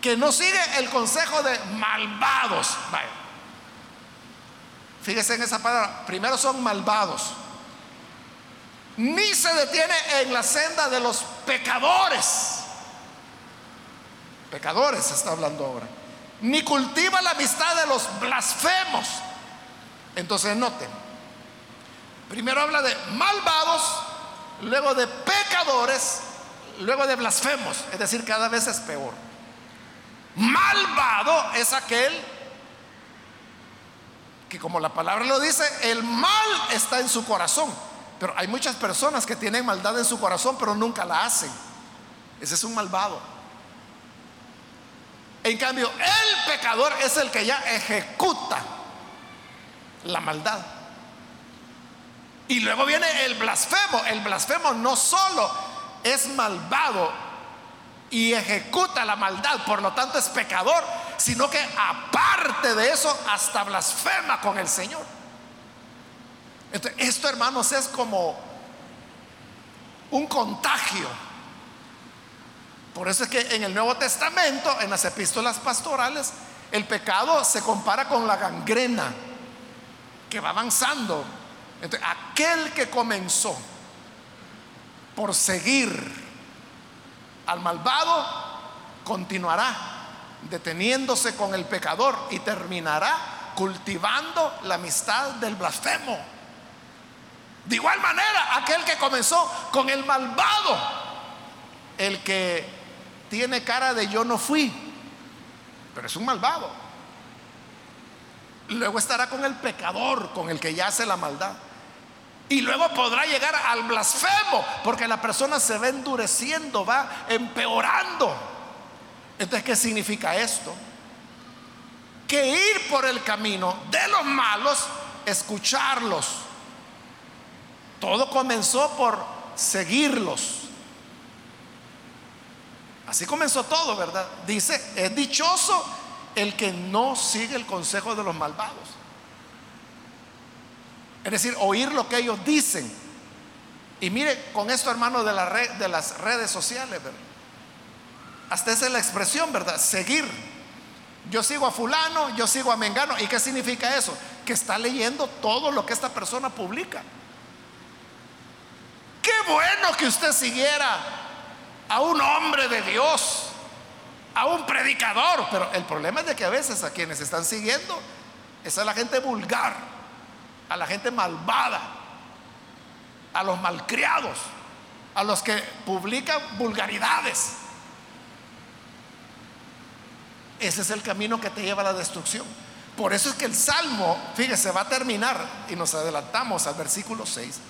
que no sigue el consejo de malvados. Fíjese en esa palabra. Primero son malvados. ni se detiene en la senda de los pecadores. Pecadores está hablando ahora. Ni cultiva la amistad de los blasfemos. Entonces noten, primero habla de malvados, luego de pecadores, luego de blasfemos. Es decir, cada vez es peor. Malvado es aquel que como la palabra lo dice, el mal está en su corazón. Pero hay muchas personas que tienen maldad en su corazón, pero nunca la hacen. Ese es un malvado. En cambio, el pecador es el que ya ejecuta la maldad. Y luego viene el blasfemo. El blasfemo no solo es malvado y ejecuta la maldad, por lo tanto es pecador, sino que aparte de eso hasta blasfema con el Señor. esto, hermanos, es como un contagio. Por eso es que en el Nuevo Testamento, en las epístolas pastorales, el pecado se compara con la gangrena que va avanzando. Entonces, aquel que comenzó por seguir al malvado, continuará deteniéndose con el pecador y terminará cultivando la amistad del blasfemo. De igual manera, aquel que comenzó con el malvado, el que tiene cara de yo no fui, pero es un malvado. Luego estará con el pecador, con el que ya hace la maldad. Y luego podrá llegar al blasfemo, porque la persona se va endureciendo, va empeorando. Entonces, ¿qué significa esto? Que ir por el camino de los malos, escucharlos. Todo comenzó por seguirlos. Así comenzó todo, ¿verdad? Dice, es dichoso el que no sigue el consejo de los malvados. Es decir, oír lo que ellos dicen. Y mire con esto, hermano, de, de las redes sociales, ¿verdad? Hasta esa es la expresión, ¿verdad? Seguir. Yo sigo a fulano, yo sigo a Mengano. ¿Y qué significa eso? Que está leyendo todo lo que esta persona publica. Qué bueno que usted siguiera a un hombre de Dios, a un predicador. Pero el problema es de que a veces a quienes están siguiendo, es la gente vulgar a la gente malvada, a los malcriados, a los que publican vulgaridades. Ese es el camino que te lleva a la destrucción. Por eso es que el Salmo, fíjese, va a terminar y nos adelantamos al versículo 6,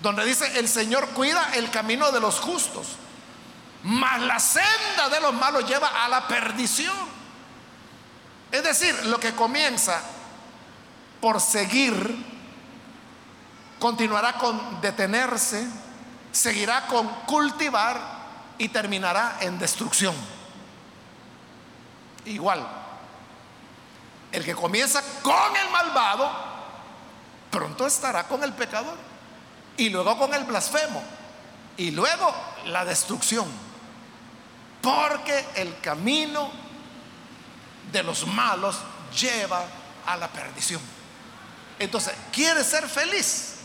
donde dice, el Señor cuida el camino de los justos, mas la senda de los malos lleva a la perdición. Es decir, lo que comienza por seguir, continuará con detenerse, seguirá con cultivar y terminará en destrucción. Igual, el que comienza con el malvado, pronto estará con el pecador y luego con el blasfemo y luego la destrucción. Porque el camino de los malos lleva a la perdición. Entonces, ¿quieres ser feliz?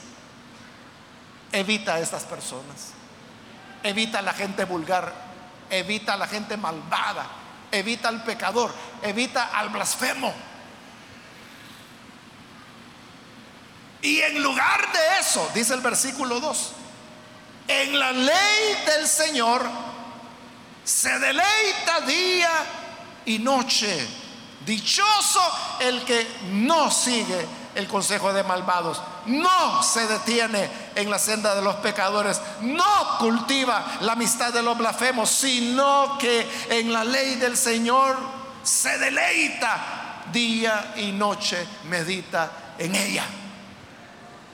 Evita a estas personas. Evita a la gente vulgar. Evita a la gente malvada. Evita al pecador. Evita al blasfemo. Y en lugar de eso, dice el versículo 2, en la ley del Señor se deleita día y noche. Dichoso el que no sigue el consejo de malvados, no se detiene en la senda de los pecadores, no cultiva la amistad de los blasfemos, sino que en la ley del Señor se deleita día y noche, medita en ella.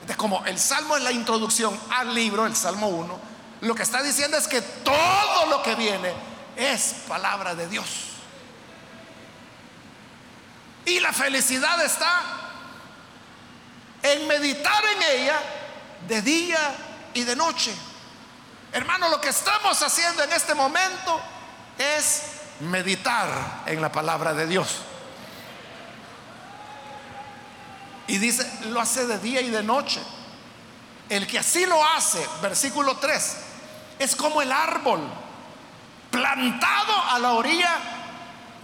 Es como el Salmo es la introducción al libro, el Salmo 1, lo que está diciendo es que todo lo que viene es palabra de Dios. Y la felicidad está en meditar en ella de día y de noche. Hermano, lo que estamos haciendo en este momento es meditar en la palabra de Dios. Y dice, lo hace de día y de noche. El que así lo hace, versículo 3, es como el árbol plantado a la orilla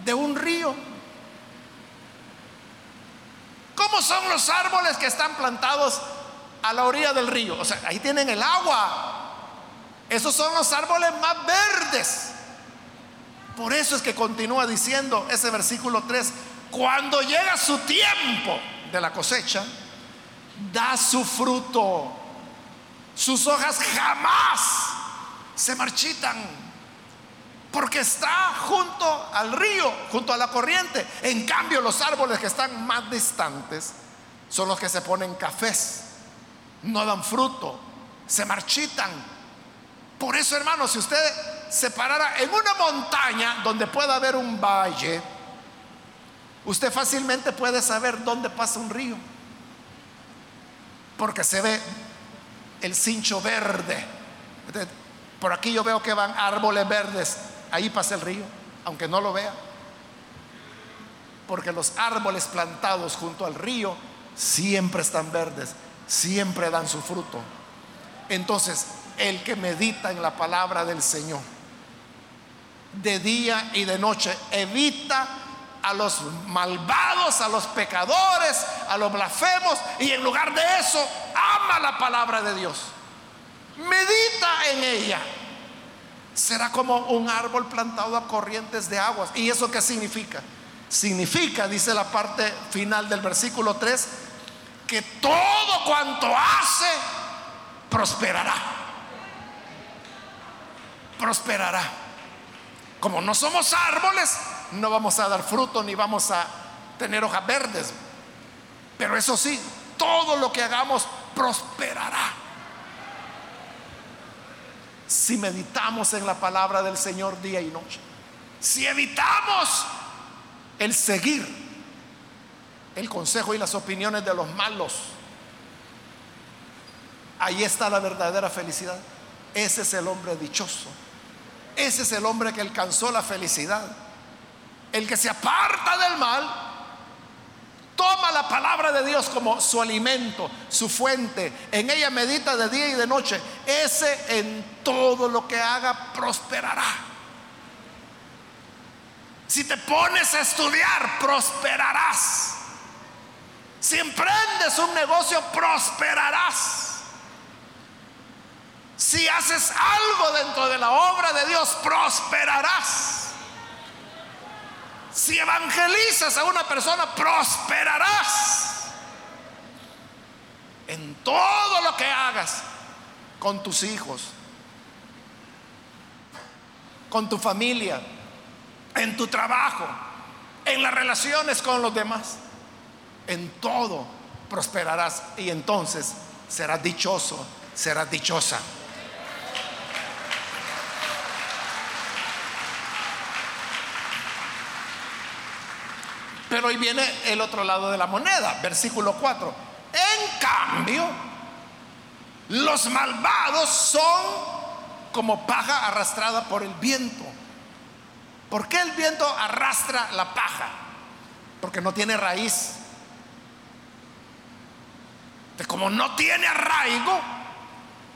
de un río. ¿Cómo son los árboles que están plantados a la orilla del río? O sea, ahí tienen el agua. Esos son los árboles más verdes. Por eso es que continúa diciendo ese versículo 3, cuando llega su tiempo de la cosecha, da su fruto. Sus hojas jamás se marchitan porque está junto al río, junto a la corriente. En cambio, los árboles que están más distantes son los que se ponen cafés, no dan fruto, se marchitan. Por eso, hermanos, si usted se parara en una montaña donde pueda haber un valle, usted fácilmente puede saber dónde pasa un río, porque se ve el cincho verde. Por aquí yo veo que van árboles verdes, ahí pasa el río, aunque no lo vea, porque los árboles plantados junto al río siempre están verdes, siempre dan su fruto. Entonces, el que medita en la palabra del Señor, de día y de noche, evita a los malvados, a los pecadores, a los blasfemos, y en lugar de eso, ama la palabra de Dios. Medita en ella. Será como un árbol plantado a corrientes de aguas. ¿Y eso qué significa? Significa, dice la parte final del versículo 3, que todo cuanto hace prosperará. Prosperará. Como no somos árboles, no vamos a dar fruto ni vamos a tener hojas verdes. Pero eso sí, todo lo que hagamos prosperará. Si meditamos en la palabra del Señor día y noche. Si evitamos el seguir el consejo y las opiniones de los malos. Ahí está la verdadera felicidad. Ese es el hombre dichoso. Ese es el hombre que alcanzó la felicidad. El que se aparta del mal, toma la palabra de Dios como su alimento, su fuente. En ella medita de día y de noche. Ese en todo lo que haga prosperará. Si te pones a estudiar, prosperarás. Si emprendes un negocio, prosperarás. Si haces algo dentro de la obra de Dios, prosperarás. Si evangelizas a una persona, prosperarás. En todo lo que hagas con tus hijos, con tu familia, en tu trabajo, en las relaciones con los demás, en todo prosperarás y entonces serás dichoso, serás dichosa. Pero hoy viene el otro lado de la moneda, versículo 4. En cambio, los malvados son como paja arrastrada por el viento. ¿Por qué el viento arrastra la paja? Porque no tiene raíz. como no tiene arraigo,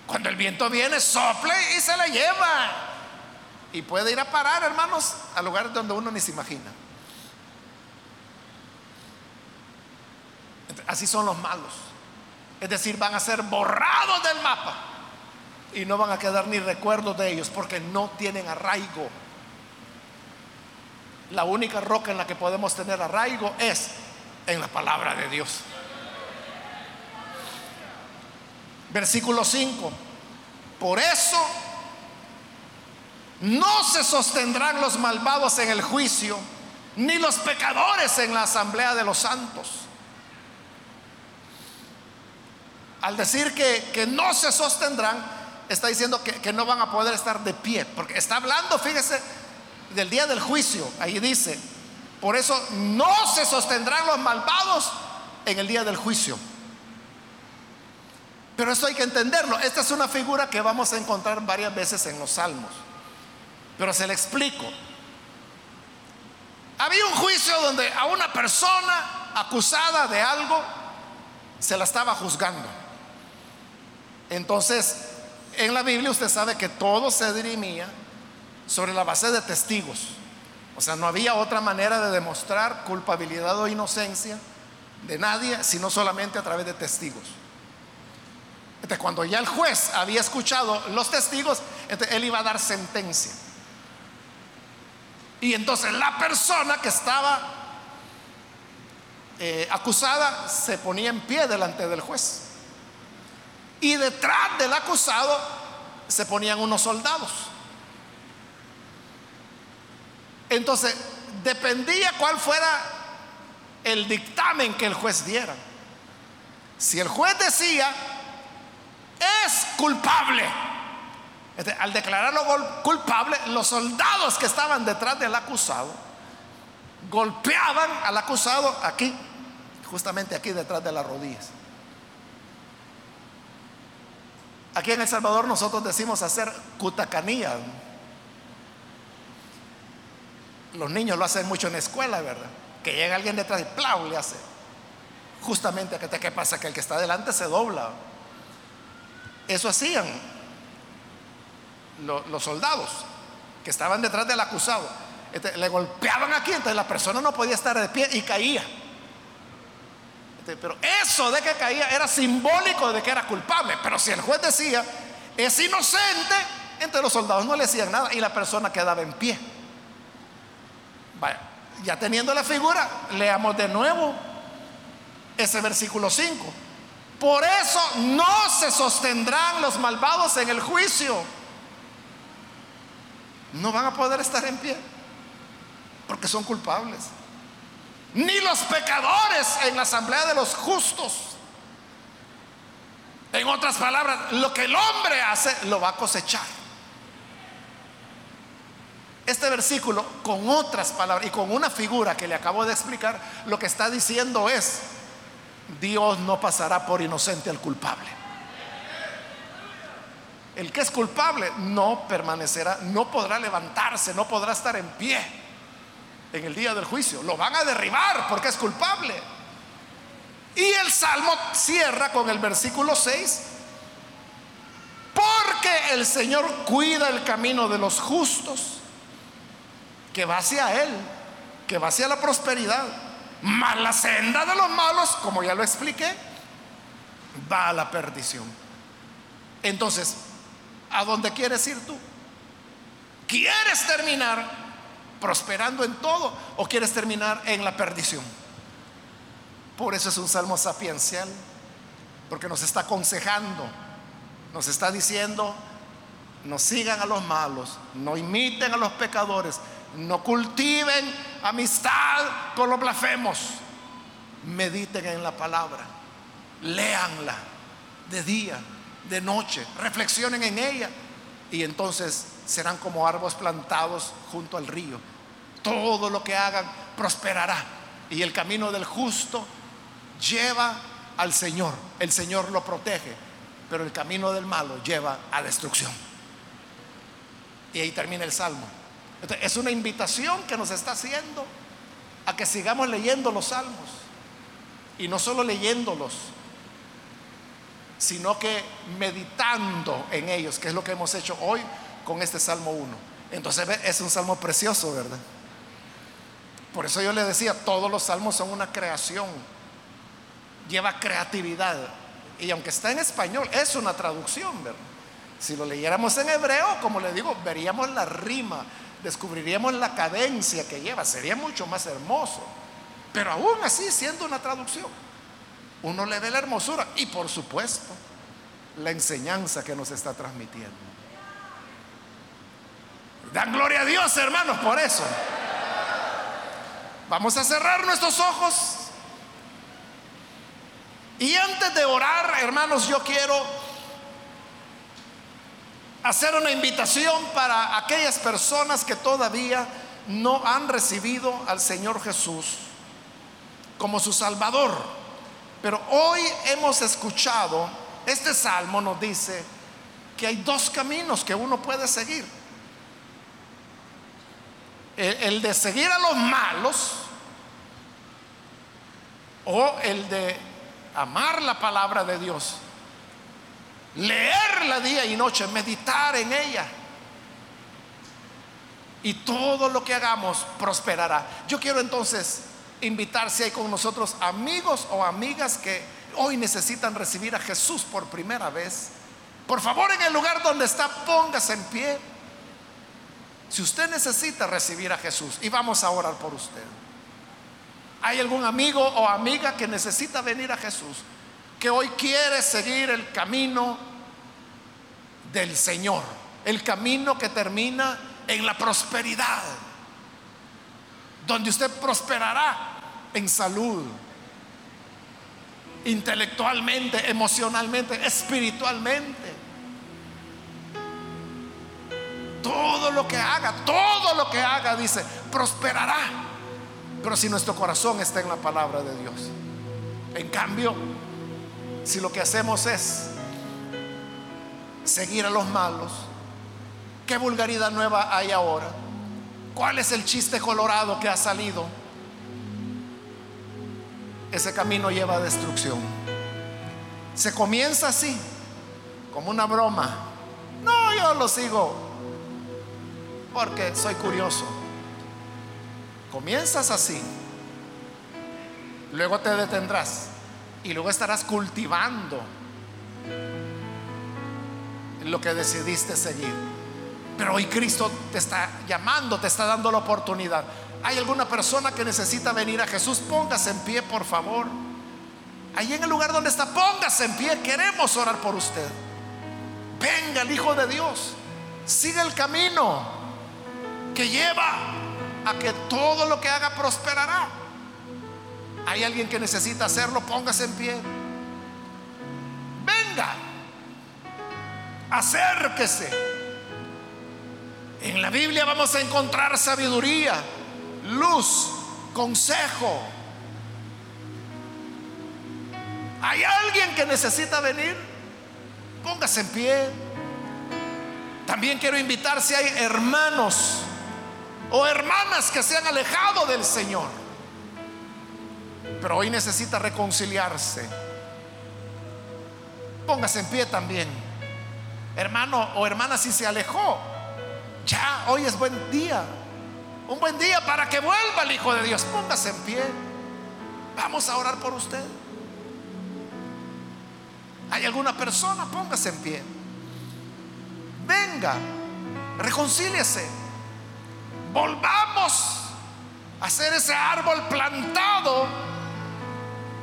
cuando el viento viene, sople y se la lleva. Y puede ir a parar, hermanos, a lugares donde uno ni se imagina. Así son los malos. Es decir, van a ser borrados del mapa y no van a quedar ni recuerdos de ellos porque no tienen arraigo. La única roca en la que podemos tener arraigo es en la palabra de Dios. Versículo 5. Por eso no se sostendrán los malvados en el juicio, ni los pecadores en la asamblea de los santos. Al decir que, no se sostendrán, está diciendo que, que, no van a poder estar de pie, porque está hablando, fíjese, del día del juicio. Ahí dice, por eso no se sostendrán los malvados en el día del juicio. Pero esto hay que entenderlo. Esta es una figura que vamos a encontrar varias veces en los salmos. Pero se le explico. Había un juicio donde a una persona acusada de algo se la estaba juzgando. Entonces, en la Biblia usted sabe que todo se dirimía sobre la base de testigos. O sea, no había otra manera de demostrar culpabilidad o inocencia de nadie, sino solamente a través de testigos. Entonces, cuando ya el juez había escuchado los testigos, él iba a dar sentencia. Y entonces la persona que estaba eh, acusada se ponía en pie delante del juez. Y detrás del acusado se ponían unos soldados. Entonces, dependía cuál fuera el dictamen que el juez diera. Si el juez decía, es culpable, este, al declararlo culpable, los soldados que estaban detrás del acusado golpeaban al acusado aquí, justamente aquí detrás de las rodillas. Aquí en El Salvador nosotros decimos hacer cutacanía. Los niños lo hacen mucho en la escuela, ¿verdad? Que llega alguien detrás y ¡plau! le hace. Justamente, ¿qué pasa? Que el que está delante se dobla. Eso hacían los soldados que estaban detrás del acusado. Este, le golpeaban aquí, entonces la persona no podía estar de pie y caía. Este, pero eso de que caía era simbólico de que era culpable. Pero si el juez decía, es inocente, entonces los soldados no le hacían nada y la persona quedaba en pie. ya teniendo la figura, leamos de nuevo ese versículo 5. Por eso no se sostendrán los malvados en el juicio. No van a poder estar en pie porque son culpables ni los pecadores en la asamblea de los justos. En otras palabras, lo que el hombre hace lo va a cosechar. Este versículo, con otras palabras y con una figura que le acabo de explicar, lo que está diciendo es, Dios no pasará por inocente al culpable. El que es culpable no permanecerá, no podrá levantarse, no podrá estar en pie en el día del juicio. Lo van a derribar porque es culpable. Y el Salmo cierra con el versículo 6. Porque el Señor cuida el camino de los justos, que va hacia Él, que va hacia la prosperidad. Mas la senda de los malos, como ya lo expliqué, va a la perdición. Entonces, ¿a dónde quieres ir tú? ¿Quieres terminar prosperando en todo o quieres terminar en la perdición? Por eso es un salmo sapiencial, porque nos está aconsejando, nos está diciendo, no sigan a los malos, no imiten a los pecadores, no cultiven amistad con los blasfemos, mediten en la palabra, léanla de día, de noche, reflexionen en ella y entonces serán como árboles plantados junto al río. Todo lo que hagan prosperará. Y el camino del justo lleva al Señor. El Señor lo protege. Pero el camino del malo lleva a destrucción. Y ahí termina el salmo. es una invitación que nos está haciendo a que sigamos leyendo los salmos. Y no solo leyéndolos, sino que meditando en ellos, que es lo que hemos hecho hoy con este Salmo 1. Entonces es un salmo precioso, ¿verdad? Por eso yo le decía, todos los salmos son una creación, lleva creatividad. Y aunque está en español, es una traducción, ¿verdad? Si lo leyéramos en hebreo, como le digo, veríamos la rima, descubriríamos la cadencia que lleva, sería mucho más hermoso. Pero aún así, siendo una traducción, uno le ve la hermosura y por supuesto la enseñanza que nos está transmitiendo. Dan gloria a Dios, hermanos, por eso. Vamos a cerrar nuestros ojos. Y antes de orar, hermanos, yo quiero hacer una invitación para aquellas personas que todavía no han recibido al Señor Jesús como su Salvador. Pero hoy hemos escuchado, este salmo nos dice que hay dos caminos que uno puede seguir. El, de seguir a los malos o el de amar la palabra de Dios, leerla día y noche, meditar en ella. Y todo lo que hagamos prosperará. Yo quiero entonces invitar si hay con nosotros amigos o amigas que hoy necesitan recibir a Jesús por primera vez. Por favor, en el lugar donde está, póngase en pie. Si usted necesita recibir a Jesús, y vamos a orar por usted. ¿Hay algún amigo o amiga que necesita venir a Jesús? Que hoy quiere seguir el camino del Señor. El camino que termina en la prosperidad. Donde usted prosperará en salud, intelectualmente, emocionalmente, espiritualmente. Todo lo que haga, todo lo que haga, dice, prosperará. Pero si nuestro corazón está en la palabra de Dios. En cambio, si lo que hacemos es seguir a los malos, ¿qué vulgaridad nueva hay ahora? ¿Cuál es el chiste colorado que ha salido? Ese camino lleva a destrucción. Se comienza así, como una broma. No, yo lo sigo porque soy curioso. Comienzas así, luego te detendrás y luego estarás cultivando lo que decidiste seguir. Pero hoy Cristo te está llamando, te está dando la oportunidad. ¿Hay alguna persona que necesita venir a Jesús? Póngase en pie, por favor. Ahí en el lugar donde está, póngase en pie. Queremos orar por usted. Venga el Hijo de Dios. Siga el camino que lleva a que todo lo que haga prosperará. Hay alguien que necesita hacerlo, póngase en pie. Venga, acérquese. En la Biblia vamos a encontrar sabiduría, luz, consejo. ¿Hay alguien que necesita venir? Póngase en pie. También quiero invitar si hay hermanos o hermanas que se han alejado del Señor, pero hoy necesita reconciliarse. Póngase en pie también. Hermano o hermana, si se alejó, ya hoy es buen día. Un buen día para que vuelva el Hijo de Dios. Póngase en pie. Vamos a orar por usted. ¿Hay alguna persona? Póngase en pie. Venga, reconcíliese volvamos a ser ese árbol plantado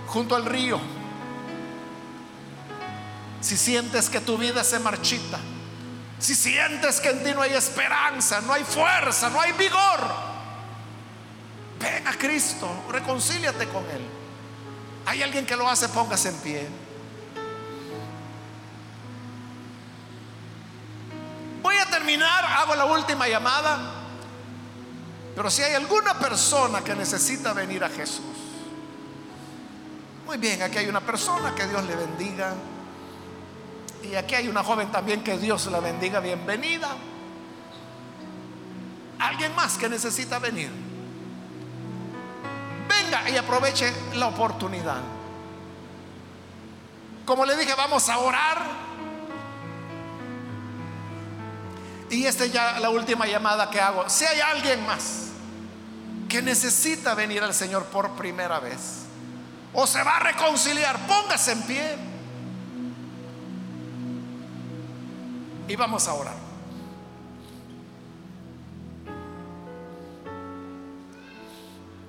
junto al río. Si sientes que tu vida se marchita, si sientes que en ti no hay esperanza, no hay fuerza, no hay vigor, ven a Cristo, reconcíliate con Él. Hay alguien que lo hace, póngase en pie. Voy a terminar, hago la última llamada. Pero si hay alguna persona que necesita venir a Jesús, muy bien, aquí hay una persona que Dios le bendiga. Y aquí hay una joven también que Dios la bendiga, bienvenida. Alguien más que necesita venir. Venga y aproveche la oportunidad. Como le dije, vamos a orar. Y esta es ya la última llamada que hago. Si hay alguien más que necesita venir al Señor por primera vez o se va a reconciliar, póngase en pie y vamos a orar.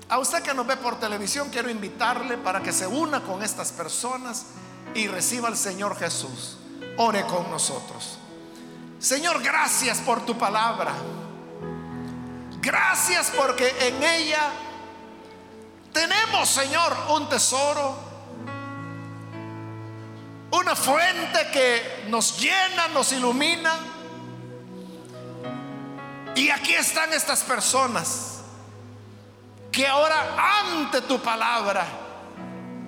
A usted que nos ve por televisión, quiero invitarle para que se una con estas personas y reciba al Señor Jesús. Ore con nosotros. Señor, gracias por tu palabra. Gracias porque en ella tenemos, Señor, un tesoro, una fuente que nos llena, nos ilumina. Y aquí están estas personas que ahora ante tu palabra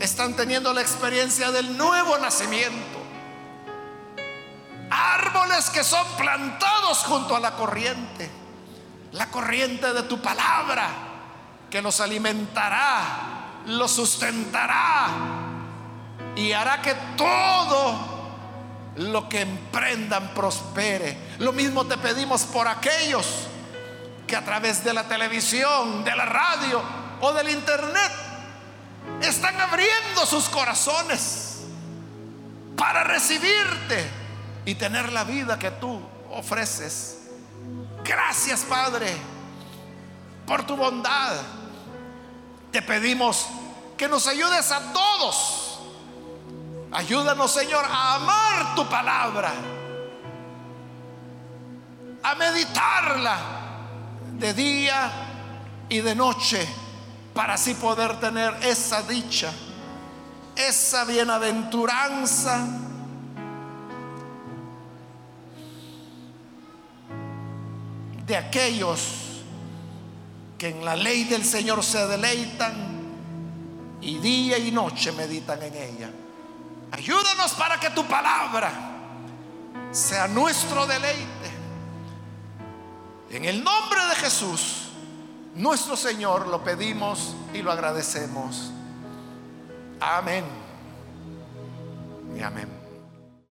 están teniendo la experiencia del nuevo nacimiento. Árboles que son plantados junto a la corriente la corriente de tu palabra que los alimentará, los sustentará y hará que todo lo que emprendan prospere. Lo mismo te pedimos por aquellos que a través de la televisión, de la radio o del internet están abriendo sus corazones para recibirte y tener la vida que tú ofreces. Gracias Padre por tu bondad. Te pedimos que nos ayudes a todos Ayúdanos, Señor, a amar tu palabra, a meditarla de día y de noche, para así poder tener esa dicha, esa bienaventuranza. De aquellos que en la ley del Señor se deleitan y día y noche meditan en ella. Ayúdanos para que tu palabra sea nuestro deleite. En el nombre de Jesús, nuestro Señor, lo pedimos y lo agradecemos. Amén. Y amén.